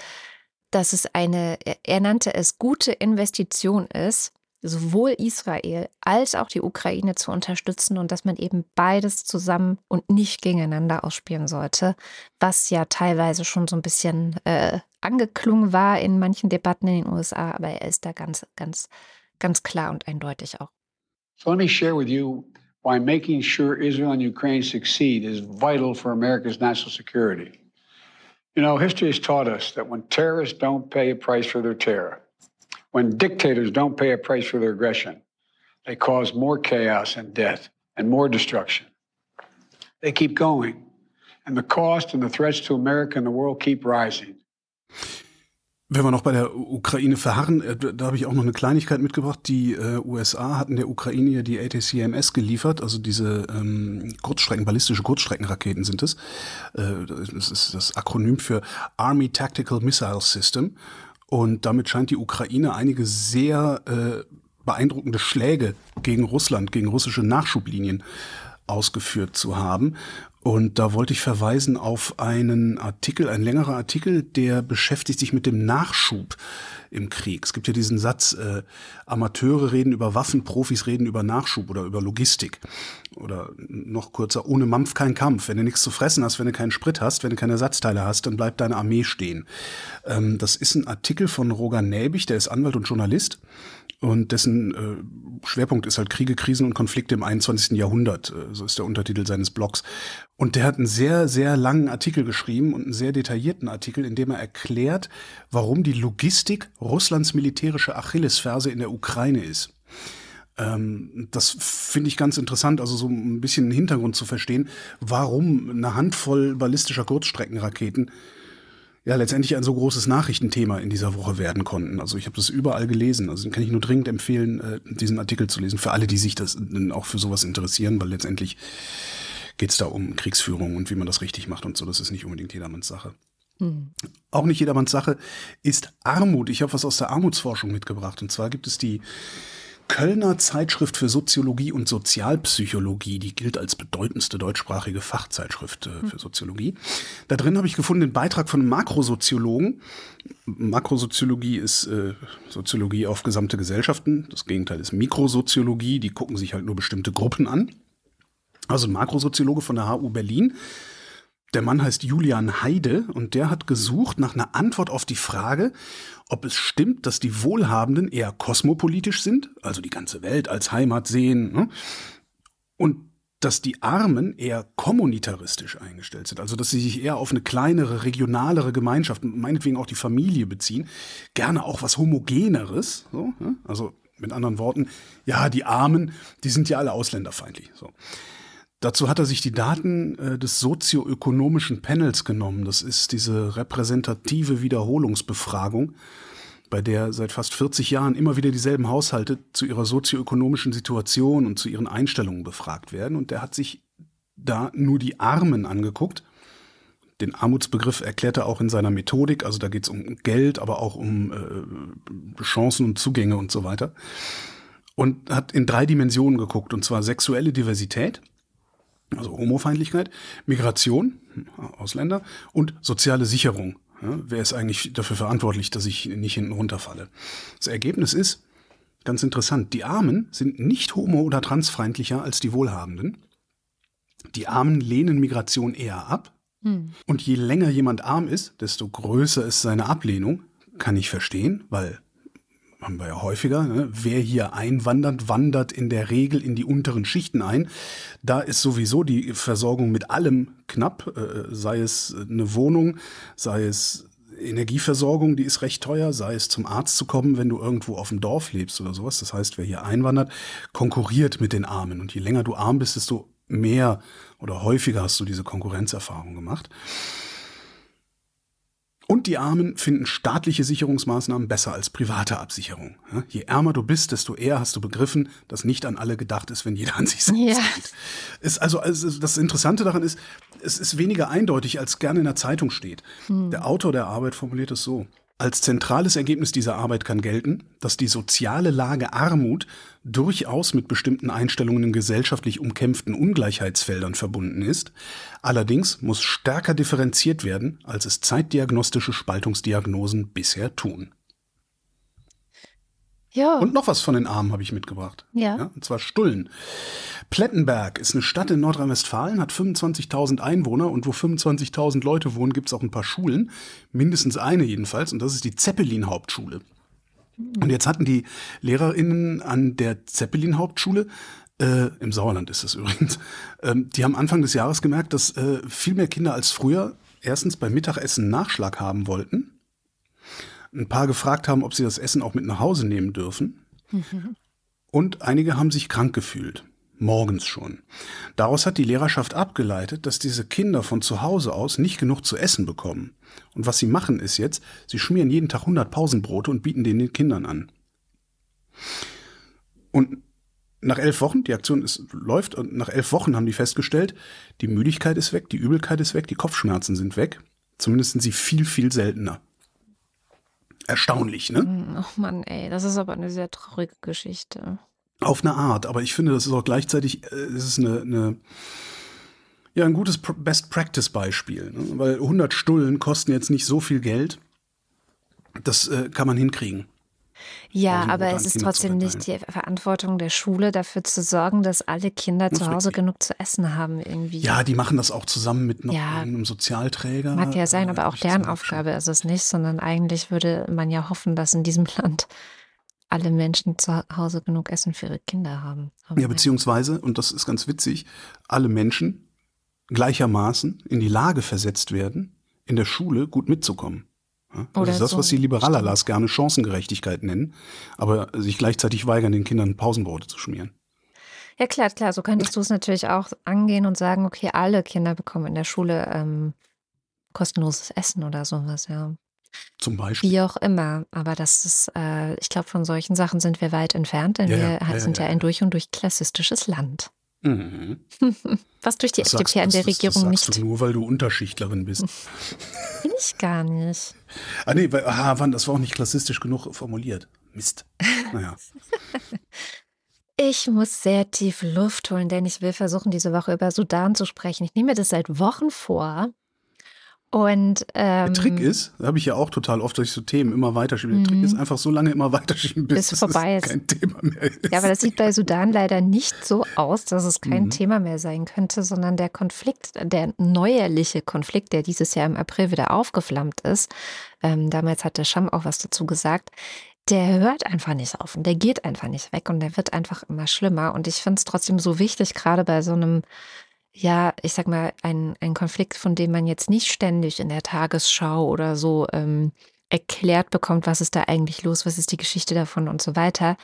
dass es eine, er nannte es gute Investition ist, sowohl Israel als auch die Ukraine zu unterstützen und dass man eben beides zusammen und nicht gegeneinander ausspielen sollte, was ja teilweise schon so ein bisschen äh, angeklungen war in manchen Debatten in den USA, aber er ist da ganz, ganz, ganz klar und eindeutig auch. So let me share with you why making sure Israel and Ukraine succeed is vital for America's national security. You know, history has taught us that when terrorists don't pay a price for their terror, when dictators don't pay a price for their aggression, they cause more chaos and death and more destruction. They keep going, and the cost and the threats to America and the world keep rising. Wenn wir noch bei der Ukraine verharren, äh, da habe ich auch noch eine Kleinigkeit mitgebracht. Die äh, USA hatten der Ukraine ja die ATCMS geliefert, also diese ähm, Kurzstrecken, ballistische Kurzstreckenraketen sind es. Äh, das ist das Akronym für Army Tactical Missile System. Und damit scheint die Ukraine einige sehr äh, beeindruckende Schläge gegen Russland, gegen russische Nachschublinien ausgeführt zu haben. Und da wollte ich verweisen auf einen Artikel, ein längerer Artikel, der beschäftigt sich mit dem Nachschub im Krieg. Es gibt ja diesen Satz, äh, Amateure reden über Waffen, Profis reden über Nachschub oder über Logistik. Oder noch kurzer, ohne Mampf kein Kampf. Wenn du nichts zu fressen hast, wenn du keinen Sprit hast, wenn du keine Ersatzteile hast, dann bleibt deine Armee stehen. Ähm, das ist ein Artikel von Roger Näbig, der ist Anwalt und Journalist. Und dessen äh, Schwerpunkt ist halt Kriege, Krisen und Konflikte im 21. Jahrhundert. Äh, so ist der Untertitel seines Blogs. Und der hat einen sehr, sehr langen Artikel geschrieben und einen sehr detaillierten Artikel, in dem er erklärt, warum die Logistik Russlands militärische Achillesferse in der Ukraine ist. Ähm, das finde ich ganz interessant, also so ein bisschen den Hintergrund zu verstehen, warum eine Handvoll ballistischer Kurzstreckenraketen ja letztendlich ein so großes Nachrichtenthema in dieser Woche werden konnten. Also ich habe das überall gelesen. Also kann ich nur dringend empfehlen, äh, diesen Artikel zu lesen, für alle, die sich das auch für sowas interessieren, weil letztendlich geht es da um Kriegsführung und wie man das richtig macht und so. Das ist nicht unbedingt jedermanns Sache. Hm. Auch nicht jedermanns Sache ist Armut. Ich habe was aus der Armutsforschung mitgebracht. Und zwar gibt es die Kölner Zeitschrift für Soziologie und Sozialpsychologie, die gilt als bedeutendste deutschsprachige Fachzeitschrift äh, für Soziologie. Da drin habe ich gefunden den Beitrag von einem Makrosoziologen. Makrosoziologie ist äh, Soziologie auf gesamte Gesellschaften. Das Gegenteil ist Mikrosoziologie. Die gucken sich halt nur bestimmte Gruppen an. Also ein Makrosoziologe von der HU Berlin. Der Mann heißt Julian Heide und der hat gesucht nach einer Antwort auf die Frage, ob es stimmt, dass die Wohlhabenden eher kosmopolitisch sind, also die ganze Welt als Heimat sehen, ne? und dass die Armen eher kommunitaristisch eingestellt sind, also dass sie sich eher auf eine kleinere, regionalere Gemeinschaft, meinetwegen auch die Familie beziehen, gerne auch was Homogeneres, so, ne? also mit anderen Worten, ja, die Armen, die sind ja alle ausländerfeindlich. So. Dazu hat er sich die Daten äh, des sozioökonomischen Panels genommen. Das ist diese repräsentative Wiederholungsbefragung, bei der seit fast 40 Jahren immer wieder dieselben Haushalte zu ihrer sozioökonomischen Situation und zu ihren Einstellungen befragt werden. Und der hat sich da nur die Armen angeguckt. Den Armutsbegriff erklärt er auch in seiner Methodik. Also da geht es um Geld, aber auch um äh, Chancen und Zugänge und so weiter. Und hat in drei Dimensionen geguckt, und zwar sexuelle Diversität – also Homofeindlichkeit, Migration, Ausländer und soziale Sicherung. Ja, wer ist eigentlich dafür verantwortlich, dass ich nicht hinten runterfalle? Das Ergebnis ist, ganz interessant, die Armen sind nicht homo- oder transfeindlicher als die Wohlhabenden. Die Armen lehnen Migration eher ab. Hm. Und je länger jemand arm ist, desto größer ist seine Ablehnung. Kann ich verstehen, weil haben wir ja häufiger, ne? wer hier einwandert, wandert in der Regel in die unteren Schichten ein. Da ist sowieso die Versorgung mit allem knapp, äh, sei es eine Wohnung, sei es Energieversorgung, die ist recht teuer, sei es zum Arzt zu kommen, wenn du irgendwo auf dem Dorf lebst oder sowas. Das heißt, wer hier einwandert, konkurriert mit den Armen. Und je länger du arm bist, desto mehr oder häufiger hast du diese Konkurrenzerfahrung gemacht. Und die Armen finden staatliche Sicherungsmaßnahmen besser als private Absicherung. Je ärmer du bist, desto eher hast du begriffen, dass nicht an alle gedacht ist, wenn jeder an sich selbst ja. Ist also, also, das Interessante daran ist, es ist weniger eindeutig, als gerne in der Zeitung steht. Hm. Der Autor der Arbeit formuliert es so. Als zentrales Ergebnis dieser Arbeit kann gelten, dass die soziale Lage Armut durchaus mit bestimmten Einstellungen in gesellschaftlich umkämpften Ungleichheitsfeldern verbunden ist, allerdings muss stärker differenziert werden, als es zeitdiagnostische Spaltungsdiagnosen bisher tun. Ja. Und noch was von den Armen habe ich mitgebracht. Ja. ja. Und zwar Stullen. Plettenberg ist eine Stadt in Nordrhein-Westfalen, hat 25.000 Einwohner und wo 25.000 Leute wohnen, gibt es auch ein paar Schulen. Mindestens eine jedenfalls. Und das ist die Zeppelin-Hauptschule. Und jetzt hatten die LehrerInnen an der Zeppelin-Hauptschule äh, Im Sauerland ist das übrigens. Ähm, die haben Anfang des Jahres gemerkt, dass äh, viel mehr Kinder als früher erstens beim Mittagessen Nachschlag haben wollten ein paar gefragt haben, ob sie das Essen auch mit nach Hause nehmen dürfen. Mhm. Und einige haben sich krank gefühlt. Morgens schon. Daraus hat die Lehrerschaft abgeleitet, dass diese Kinder von zu Hause aus nicht genug zu essen bekommen. Und was sie machen ist jetzt, sie schmieren jeden Tag 100 Pausenbrote und bieten den den Kindern an. Und nach elf Wochen, die Aktion ist, läuft, und nach elf Wochen haben die festgestellt, die Müdigkeit ist weg, die Übelkeit ist weg, die Kopfschmerzen sind weg. Zumindest sind sie viel, viel seltener. Erstaunlich, ne? Ach Mann, ey, das ist aber eine sehr traurige Geschichte. Auf eine Art, aber ich finde, das ist auch gleichzeitig, äh, es ist eine, eine ja, ein gutes Best-Practice-Beispiel, ne? weil 100 Stullen kosten jetzt nicht so viel Geld. Das äh, kann man hinkriegen. Ja, aber es ist trotzdem nicht die Verantwortung der Schule, dafür zu sorgen, dass alle Kinder zu Hause genug zu essen haben irgendwie. Ja, die machen das auch zusammen mit noch ja, einem Sozialträger. Mag ja sein, aber auch deren Aufgabe ist es nicht, sondern eigentlich würde man ja hoffen, dass in diesem Land alle Menschen zu Hause genug Essen für ihre Kinder haben. Aber ja, beziehungsweise, und das ist ganz witzig, alle Menschen gleichermaßen in die Lage versetzt werden, in der Schule gut mitzukommen. Das ist das, so was die Liberalerlas gerne Chancengerechtigkeit nennen, aber sich gleichzeitig weigern, den Kindern Pausenbrote zu schmieren. Ja, klar, klar. So könntest du es natürlich auch angehen und sagen, okay, alle Kinder bekommen in der Schule ähm, kostenloses Essen oder sowas, ja. Zum Beispiel. Wie auch immer. Aber das ist, äh, ich glaube, von solchen Sachen sind wir weit entfernt, denn ja, wir ja, sind ja, ja, ein durch und durch klassistisches Land. Mhm. Was durch die das FDP sagst, an der das, Regierung das nicht. Du nur weil du Unterschichtlerin bist. Bin ich gar nicht. Ah, nee, weil, aha, das war auch nicht klassistisch genug formuliert. Mist. Naja. Ich muss sehr tief Luft holen, denn ich will versuchen, diese Woche über Sudan zu sprechen. Ich nehme mir das seit Wochen vor. Und, ähm, der Trick ist, da habe ich ja auch total oft durch so Themen immer weiterschieben. Der Trick ist mhm. einfach so lange immer weiterschieben, bis, bis es vorbei ist. kein Thema mehr ist. Ja, aber das sieht bei Sudan leider nicht so aus, dass es kein mhm. Thema mehr sein könnte, sondern der Konflikt, der neuerliche Konflikt, der dieses Jahr im April wieder aufgeflammt ist, ähm, damals hat der Scham auch was dazu gesagt, der hört einfach nicht auf und der geht einfach nicht weg und der wird einfach immer schlimmer. Und ich finde es trotzdem so wichtig, gerade bei so einem ja, ich sag mal, ein, ein Konflikt, von dem man jetzt nicht ständig in der Tagesschau oder so ähm, erklärt bekommt, was ist da eigentlich los, was ist die Geschichte davon und so weiter,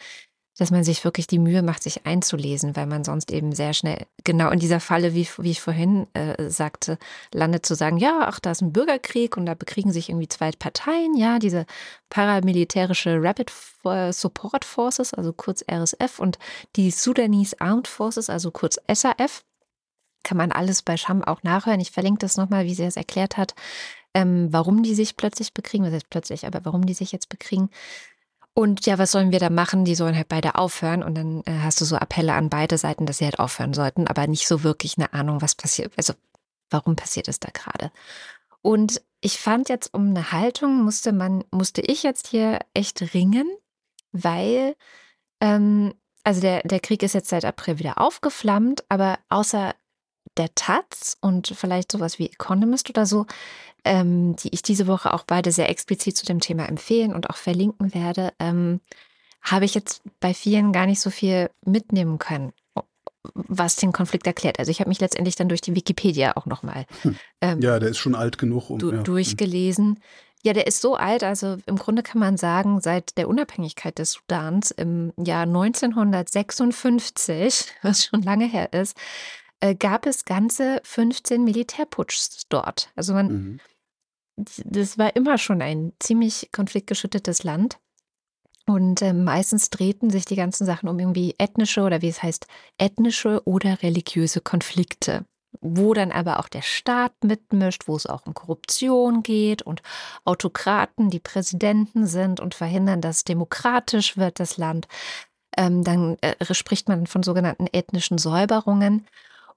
dass man sich wirklich die Mühe macht, sich einzulesen, weil man sonst eben sehr schnell genau in dieser Falle, wie, wie ich vorhin äh, sagte, landet zu sagen, ja, ach, da ist ein Bürgerkrieg und da bekriegen sich irgendwie zwei Parteien, ja, diese paramilitärische Rapid Support Forces, also kurz RSF und die Sudanese Armed Forces, also kurz SAF kann man alles bei Scham auch nachhören. Ich verlinke das nochmal, wie sie es erklärt hat, ähm, warum die sich plötzlich bekriegen, was heißt plötzlich, aber warum die sich jetzt bekriegen. Und ja, was sollen wir da machen? Die sollen halt beide aufhören. Und dann äh, hast du so Appelle an beide Seiten, dass sie halt aufhören sollten, aber nicht so wirklich eine Ahnung, was passiert. Also, warum passiert es da gerade? Und ich fand jetzt um eine Haltung musste man, musste ich jetzt hier echt ringen, weil, ähm, also der, der Krieg ist jetzt seit April wieder aufgeflammt, aber außer der Taz und vielleicht sowas wie Economist oder so, ähm, die ich diese Woche auch beide sehr explizit zu dem Thema empfehlen und auch verlinken werde, ähm, habe ich jetzt bei vielen gar nicht so viel mitnehmen können, was den Konflikt erklärt. Also ich habe mich letztendlich dann durch die Wikipedia auch nochmal. Hm. Ähm, ja, der ist schon alt genug. Um, du, ja. Durchgelesen. Ja, der ist so alt, also im Grunde kann man sagen, seit der Unabhängigkeit des Sudans im Jahr 1956, was schon lange her ist, äh, gab es ganze 15 Militärputschs dort. Also man, mhm. das war immer schon ein ziemlich konfliktgeschüttetes Land. Und äh, meistens drehten sich die ganzen Sachen um irgendwie ethnische oder wie es heißt, ethnische oder religiöse Konflikte, wo dann aber auch der Staat mitmischt, wo es auch um Korruption geht und Autokraten, die Präsidenten sind und verhindern, dass demokratisch wird das Land. Ähm, dann äh, spricht man von sogenannten ethnischen Säuberungen.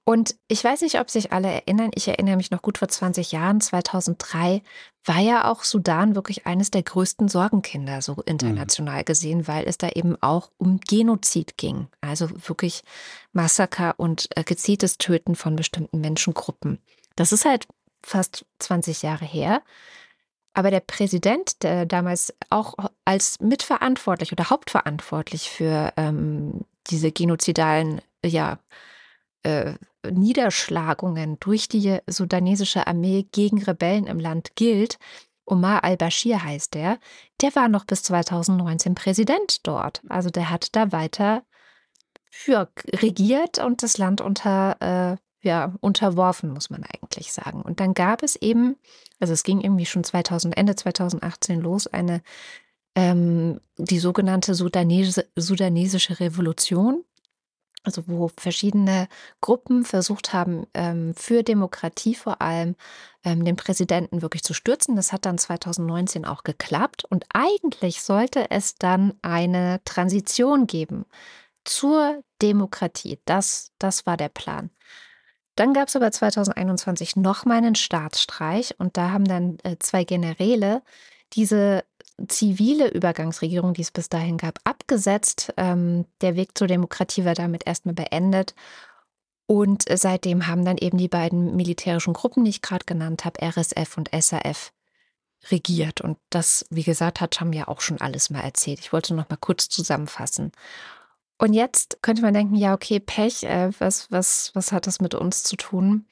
Und ich weiß nicht, ob sich alle erinnern, ich erinnere mich noch gut vor 20 Jahren, 2003, war ja auch Sudan wirklich eines der größten Sorgenkinder, so international mhm. gesehen, weil es da eben auch um Genozid ging. Also wirklich Massaker und äh, gezieltes Töten von bestimmten Menschengruppen. Das ist halt fast 20 Jahre her. Aber der Präsident, der damals auch als mitverantwortlich oder hauptverantwortlich für ähm, diese genozidalen ja, äh, Niederschlagungen durch die sudanesische Armee gegen Rebellen im Land gilt, Omar al-Bashir heißt der, der war noch bis 2019 Präsident dort. Also der hat da weiter für regiert und das Land unter, äh, ja, unterworfen, muss man eigentlich sagen. Und dann gab es eben, also es ging irgendwie schon 2000, Ende 2018 los, eine ähm, die sogenannte Sudanese, sudanesische Revolution also wo verschiedene Gruppen versucht haben, ähm, für Demokratie vor allem ähm, den Präsidenten wirklich zu stürzen. Das hat dann 2019 auch geklappt. Und eigentlich sollte es dann eine Transition geben. zur Demokratie. Das, das war der Plan. Dann gab es aber 2021 noch mal einen Staatsstreich und da haben dann äh, zwei Generäle diese zivile Übergangsregierung, die es bis dahin gab, abgesetzt. Ähm, der Weg zur Demokratie war damit erstmal beendet. Und seitdem haben dann eben die beiden militärischen Gruppen, die ich gerade genannt habe, RSF und SAF, regiert. Und das, wie gesagt, hat Cham ja auch schon alles mal erzählt. Ich wollte noch mal kurz zusammenfassen. Und jetzt könnte man denken, ja, okay, Pech, äh, was, was, was hat das mit uns zu tun?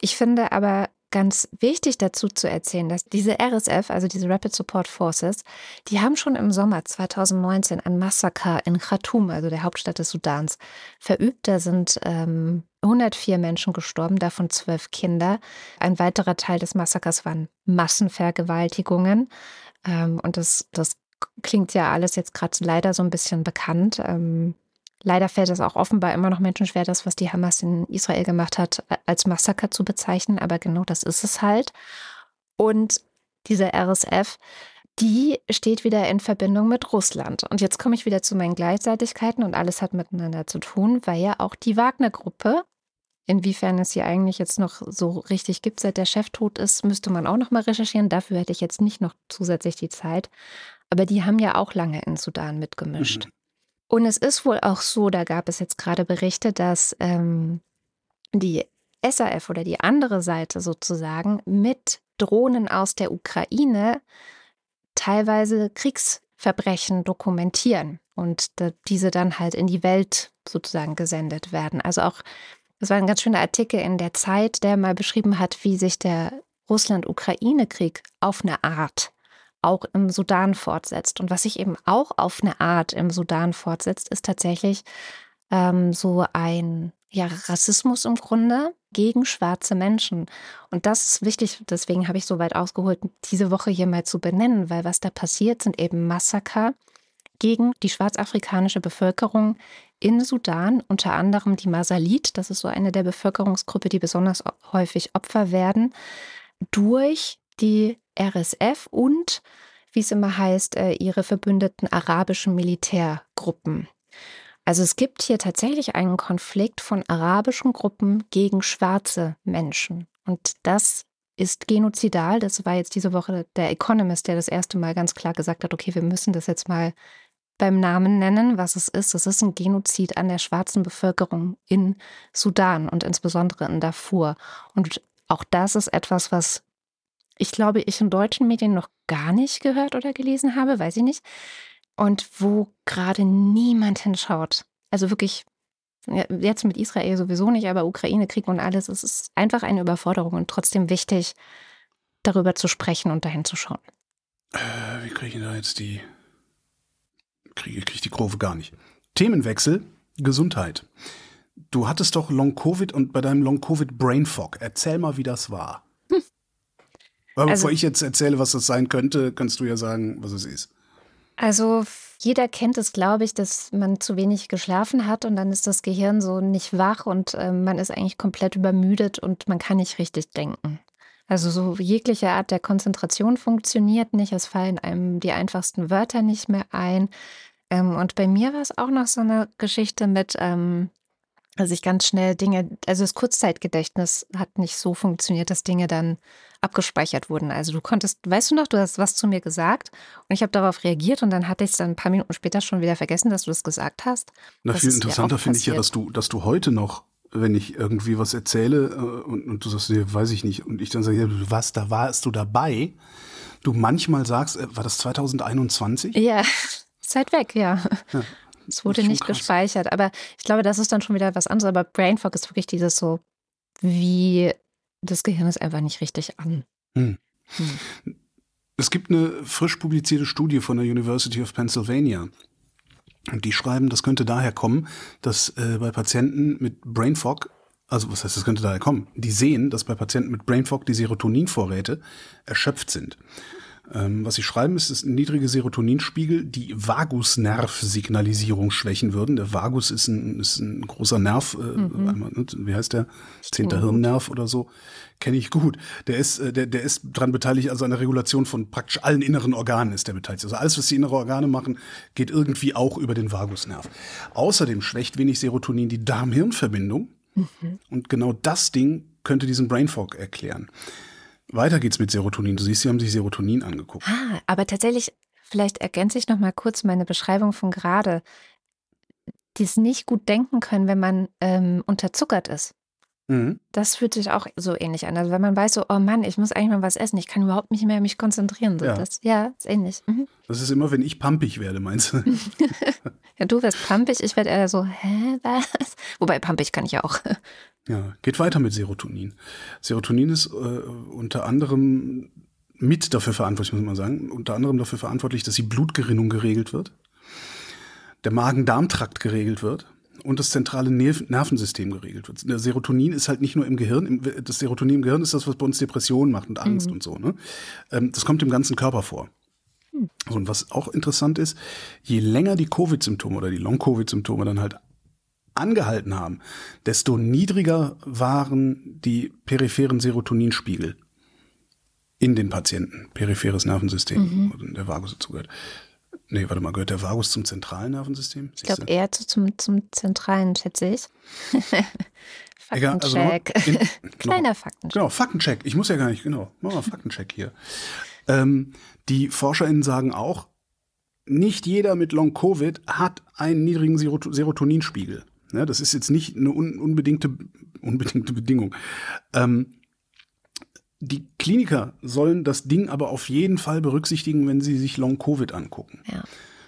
Ich finde aber ganz wichtig dazu zu erzählen, dass diese RSF, also diese Rapid Support Forces, die haben schon im Sommer 2019 ein Massaker in Khartoum, also der Hauptstadt des Sudans, verübt. Da sind ähm, 104 Menschen gestorben, davon zwölf Kinder. Ein weiterer Teil des Massakers waren Massenvergewaltigungen. Ähm, und das, das klingt ja alles jetzt gerade leider so ein bisschen bekannt. Ähm, Leider fällt es auch offenbar immer noch Menschen schwer, das, was die Hamas in Israel gemacht hat, als Massaker zu bezeichnen. Aber genau das ist es halt. Und diese RSF, die steht wieder in Verbindung mit Russland. Und jetzt komme ich wieder zu meinen Gleichzeitigkeiten und alles hat miteinander zu tun, weil ja auch die Wagner-Gruppe, inwiefern es sie eigentlich jetzt noch so richtig gibt, seit der Chef tot ist, müsste man auch noch mal recherchieren. Dafür hätte ich jetzt nicht noch zusätzlich die Zeit. Aber die haben ja auch lange in Sudan mitgemischt. Mhm. Und es ist wohl auch so, da gab es jetzt gerade Berichte, dass ähm, die SAF oder die andere Seite sozusagen mit Drohnen aus der Ukraine teilweise Kriegsverbrechen dokumentieren und diese dann halt in die Welt sozusagen gesendet werden. Also auch, das war ein ganz schöner Artikel in der Zeit, der mal beschrieben hat, wie sich der Russland-Ukraine-Krieg auf eine Art auch im Sudan fortsetzt. Und was sich eben auch auf eine Art im Sudan fortsetzt, ist tatsächlich ähm, so ein ja, Rassismus im Grunde gegen schwarze Menschen. Und das ist wichtig, deswegen habe ich so weit ausgeholt, diese Woche hier mal zu benennen, weil was da passiert, sind eben Massaker gegen die schwarzafrikanische Bevölkerung in Sudan, unter anderem die Masalit, das ist so eine der Bevölkerungsgruppe, die besonders häufig Opfer werden, durch die RSF und, wie es immer heißt, äh, ihre verbündeten arabischen Militärgruppen. Also es gibt hier tatsächlich einen Konflikt von arabischen Gruppen gegen schwarze Menschen. Und das ist genozidal. Das war jetzt diese Woche der Economist, der das erste Mal ganz klar gesagt hat, okay, wir müssen das jetzt mal beim Namen nennen, was es ist. Es ist ein Genozid an der schwarzen Bevölkerung in Sudan und insbesondere in Darfur. Und auch das ist etwas, was ich glaube, ich in deutschen Medien noch gar nicht gehört oder gelesen habe, weiß ich nicht. Und wo gerade niemand hinschaut. Also wirklich, jetzt mit Israel sowieso nicht, aber Ukraine-Krieg und alles, es ist einfach eine Überforderung und trotzdem wichtig, darüber zu sprechen und dahin zu schauen. Äh, wie kriege ich da jetzt die, kriege krieg ich die Kurve gar nicht. Themenwechsel, Gesundheit. Du hattest doch Long-Covid und bei deinem Long-Covid Brain Fog. Erzähl mal, wie das war. Aber also, bevor ich jetzt erzähle, was das sein könnte, kannst du ja sagen, was es ist. Also jeder kennt es, glaube ich, dass man zu wenig geschlafen hat und dann ist das Gehirn so nicht wach und äh, man ist eigentlich komplett übermüdet und man kann nicht richtig denken. Also so jegliche Art der Konzentration funktioniert nicht, es fallen einem die einfachsten Wörter nicht mehr ein. Ähm, und bei mir war es auch noch so eine Geschichte mit, ähm, dass ich ganz schnell Dinge, also das Kurzzeitgedächtnis hat nicht so funktioniert, dass Dinge dann abgespeichert wurden. Also du konntest, weißt du noch, du hast was zu mir gesagt und ich habe darauf reagiert und dann hatte ich es dann ein paar Minuten später schon wieder vergessen, dass du das gesagt hast. Na, das viel interessanter finde ich ja, dass du, dass du heute noch, wenn ich irgendwie was erzähle äh, und, und du sagst, nee, weiß ich nicht, und ich dann sage, was, da warst du dabei, du manchmal sagst, äh, war das 2021? Ja, Zeit weg, ja. ja. Es wurde nicht krass. gespeichert. Aber ich glaube, das ist dann schon wieder was anderes. Aber Brain Fog ist wirklich dieses so, wie das Gehirn ist einfach nicht richtig an. Hm. Hm. Es gibt eine frisch publizierte Studie von der University of Pennsylvania. Und die schreiben, das könnte daher kommen, dass äh, bei Patienten mit Brain Fog, also was heißt, das könnte daher kommen, die sehen, dass bei Patienten mit Brain Fog die Serotoninvorräte erschöpft sind. Ähm, was sie schreiben, ist, dass niedrige Serotoninspiegel die Vagusnervsignalisierung schwächen würden. Der Vagus ist ein, ist ein großer Nerv, äh, mhm. einmal, ne, wie heißt der? Zehnter Hirnnerv oder so. Kenne ich gut. Der ist, äh, der, der ist dran beteiligt, also an der Regulation von praktisch allen inneren Organen ist der beteiligt. Also alles, was die inneren Organe machen, geht irgendwie auch über den Vagusnerv. Außerdem schwächt wenig Serotonin die Darm-Hirn-Verbindung. Mhm. Und genau das Ding könnte diesen Brain Fog erklären. Weiter geht's mit Serotonin. Du siehst, sie haben sich Serotonin angeguckt. Ah, aber tatsächlich, vielleicht ergänze ich noch mal kurz meine Beschreibung von gerade. Die es nicht gut denken können, wenn man ähm, unterzuckert ist. Mhm. Das fühlt sich auch so ähnlich an. Also wenn man weiß, so, oh Mann, ich muss eigentlich mal was essen, ich kann überhaupt nicht mehr mich konzentrieren. So, ja. Das, ja, ist ähnlich. Mhm. Das ist immer, wenn ich pampig werde, meinst du? ja, du wirst pampig, ich werde eher so, hä, was? Wobei pampig kann ich auch. Ja, geht weiter mit Serotonin. Serotonin ist äh, unter anderem mit dafür verantwortlich, muss man sagen, unter anderem dafür verantwortlich, dass die Blutgerinnung geregelt wird, der Magen-Darm-Trakt geregelt wird und das zentrale Nervensystem geregelt wird. Der Serotonin ist halt nicht nur im Gehirn, das Serotonin im Gehirn ist das, was bei uns Depressionen macht und Angst mhm. und so. Ne? Ähm, das kommt im ganzen Körper vor. Mhm. und was auch interessant ist, je länger die Covid-Symptome oder die Long-Covid-Symptome dann halt angehalten haben, desto niedriger waren die peripheren Serotoninspiegel in den Patienten, peripheres Nervensystem, mhm. der Vagus dazu gehört. Nee, warte mal, gehört der Vagus zum zentralen Nervensystem? Ich glaube eher zu, zum, zum zentralen, schätze ich. Faktencheck. Also in, Kleiner genau, Faktencheck. Genau, Faktencheck. Ich muss ja gar nicht, genau, machen wir Faktencheck hier. Ähm, die ForscherInnen sagen auch, nicht jeder mit Long-Covid hat einen niedrigen Serotoninspiegel. Ja, das ist jetzt nicht eine un unbedingte, unbedingte Bedingung. Ähm, die Kliniker sollen das Ding aber auf jeden Fall berücksichtigen, wenn sie sich Long-Covid angucken. Ja.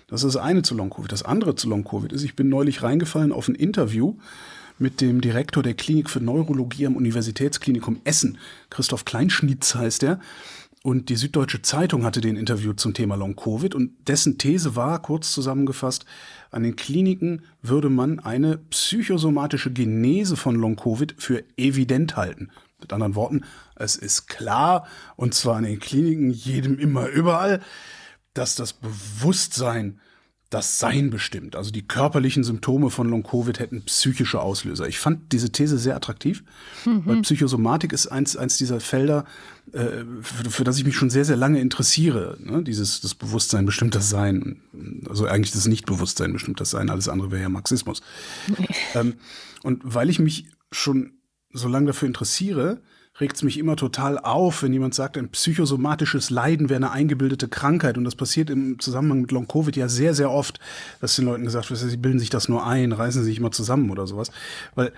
Das ist das eine zu Long-Covid. Das andere zu Long-Covid ist, ich bin neulich reingefallen auf ein Interview mit dem Direktor der Klinik für Neurologie am Universitätsklinikum Essen. Christoph Kleinschnitz heißt er. Und die Süddeutsche Zeitung hatte den Interview zum Thema Long-Covid und dessen These war, kurz zusammengefasst, an den Kliniken würde man eine psychosomatische Genese von Long-Covid für evident halten. Mit anderen Worten, es ist klar, und zwar an den Kliniken, jedem immer überall, dass das Bewusstsein das Sein bestimmt. Also die körperlichen Symptome von Long-Covid hätten psychische Auslöser. Ich fand diese These sehr attraktiv, mhm. weil Psychosomatik ist eins, eins dieser Felder, äh, für, für, das ich mich schon sehr, sehr lange interessiere. Ne? Dieses das Bewusstsein bestimmt das Sein. Also eigentlich das Nichtbewusstsein bestimmt das Sein. Alles andere wäre ja Marxismus. ähm, und weil ich mich schon so lange dafür interessiere, regt es mich immer total auf, wenn jemand sagt, ein psychosomatisches Leiden wäre eine eingebildete Krankheit. Und das passiert im Zusammenhang mit Long-Covid ja sehr, sehr oft, dass den Leuten gesagt wird, sie bilden sich das nur ein, reißen sich immer zusammen oder sowas. Weil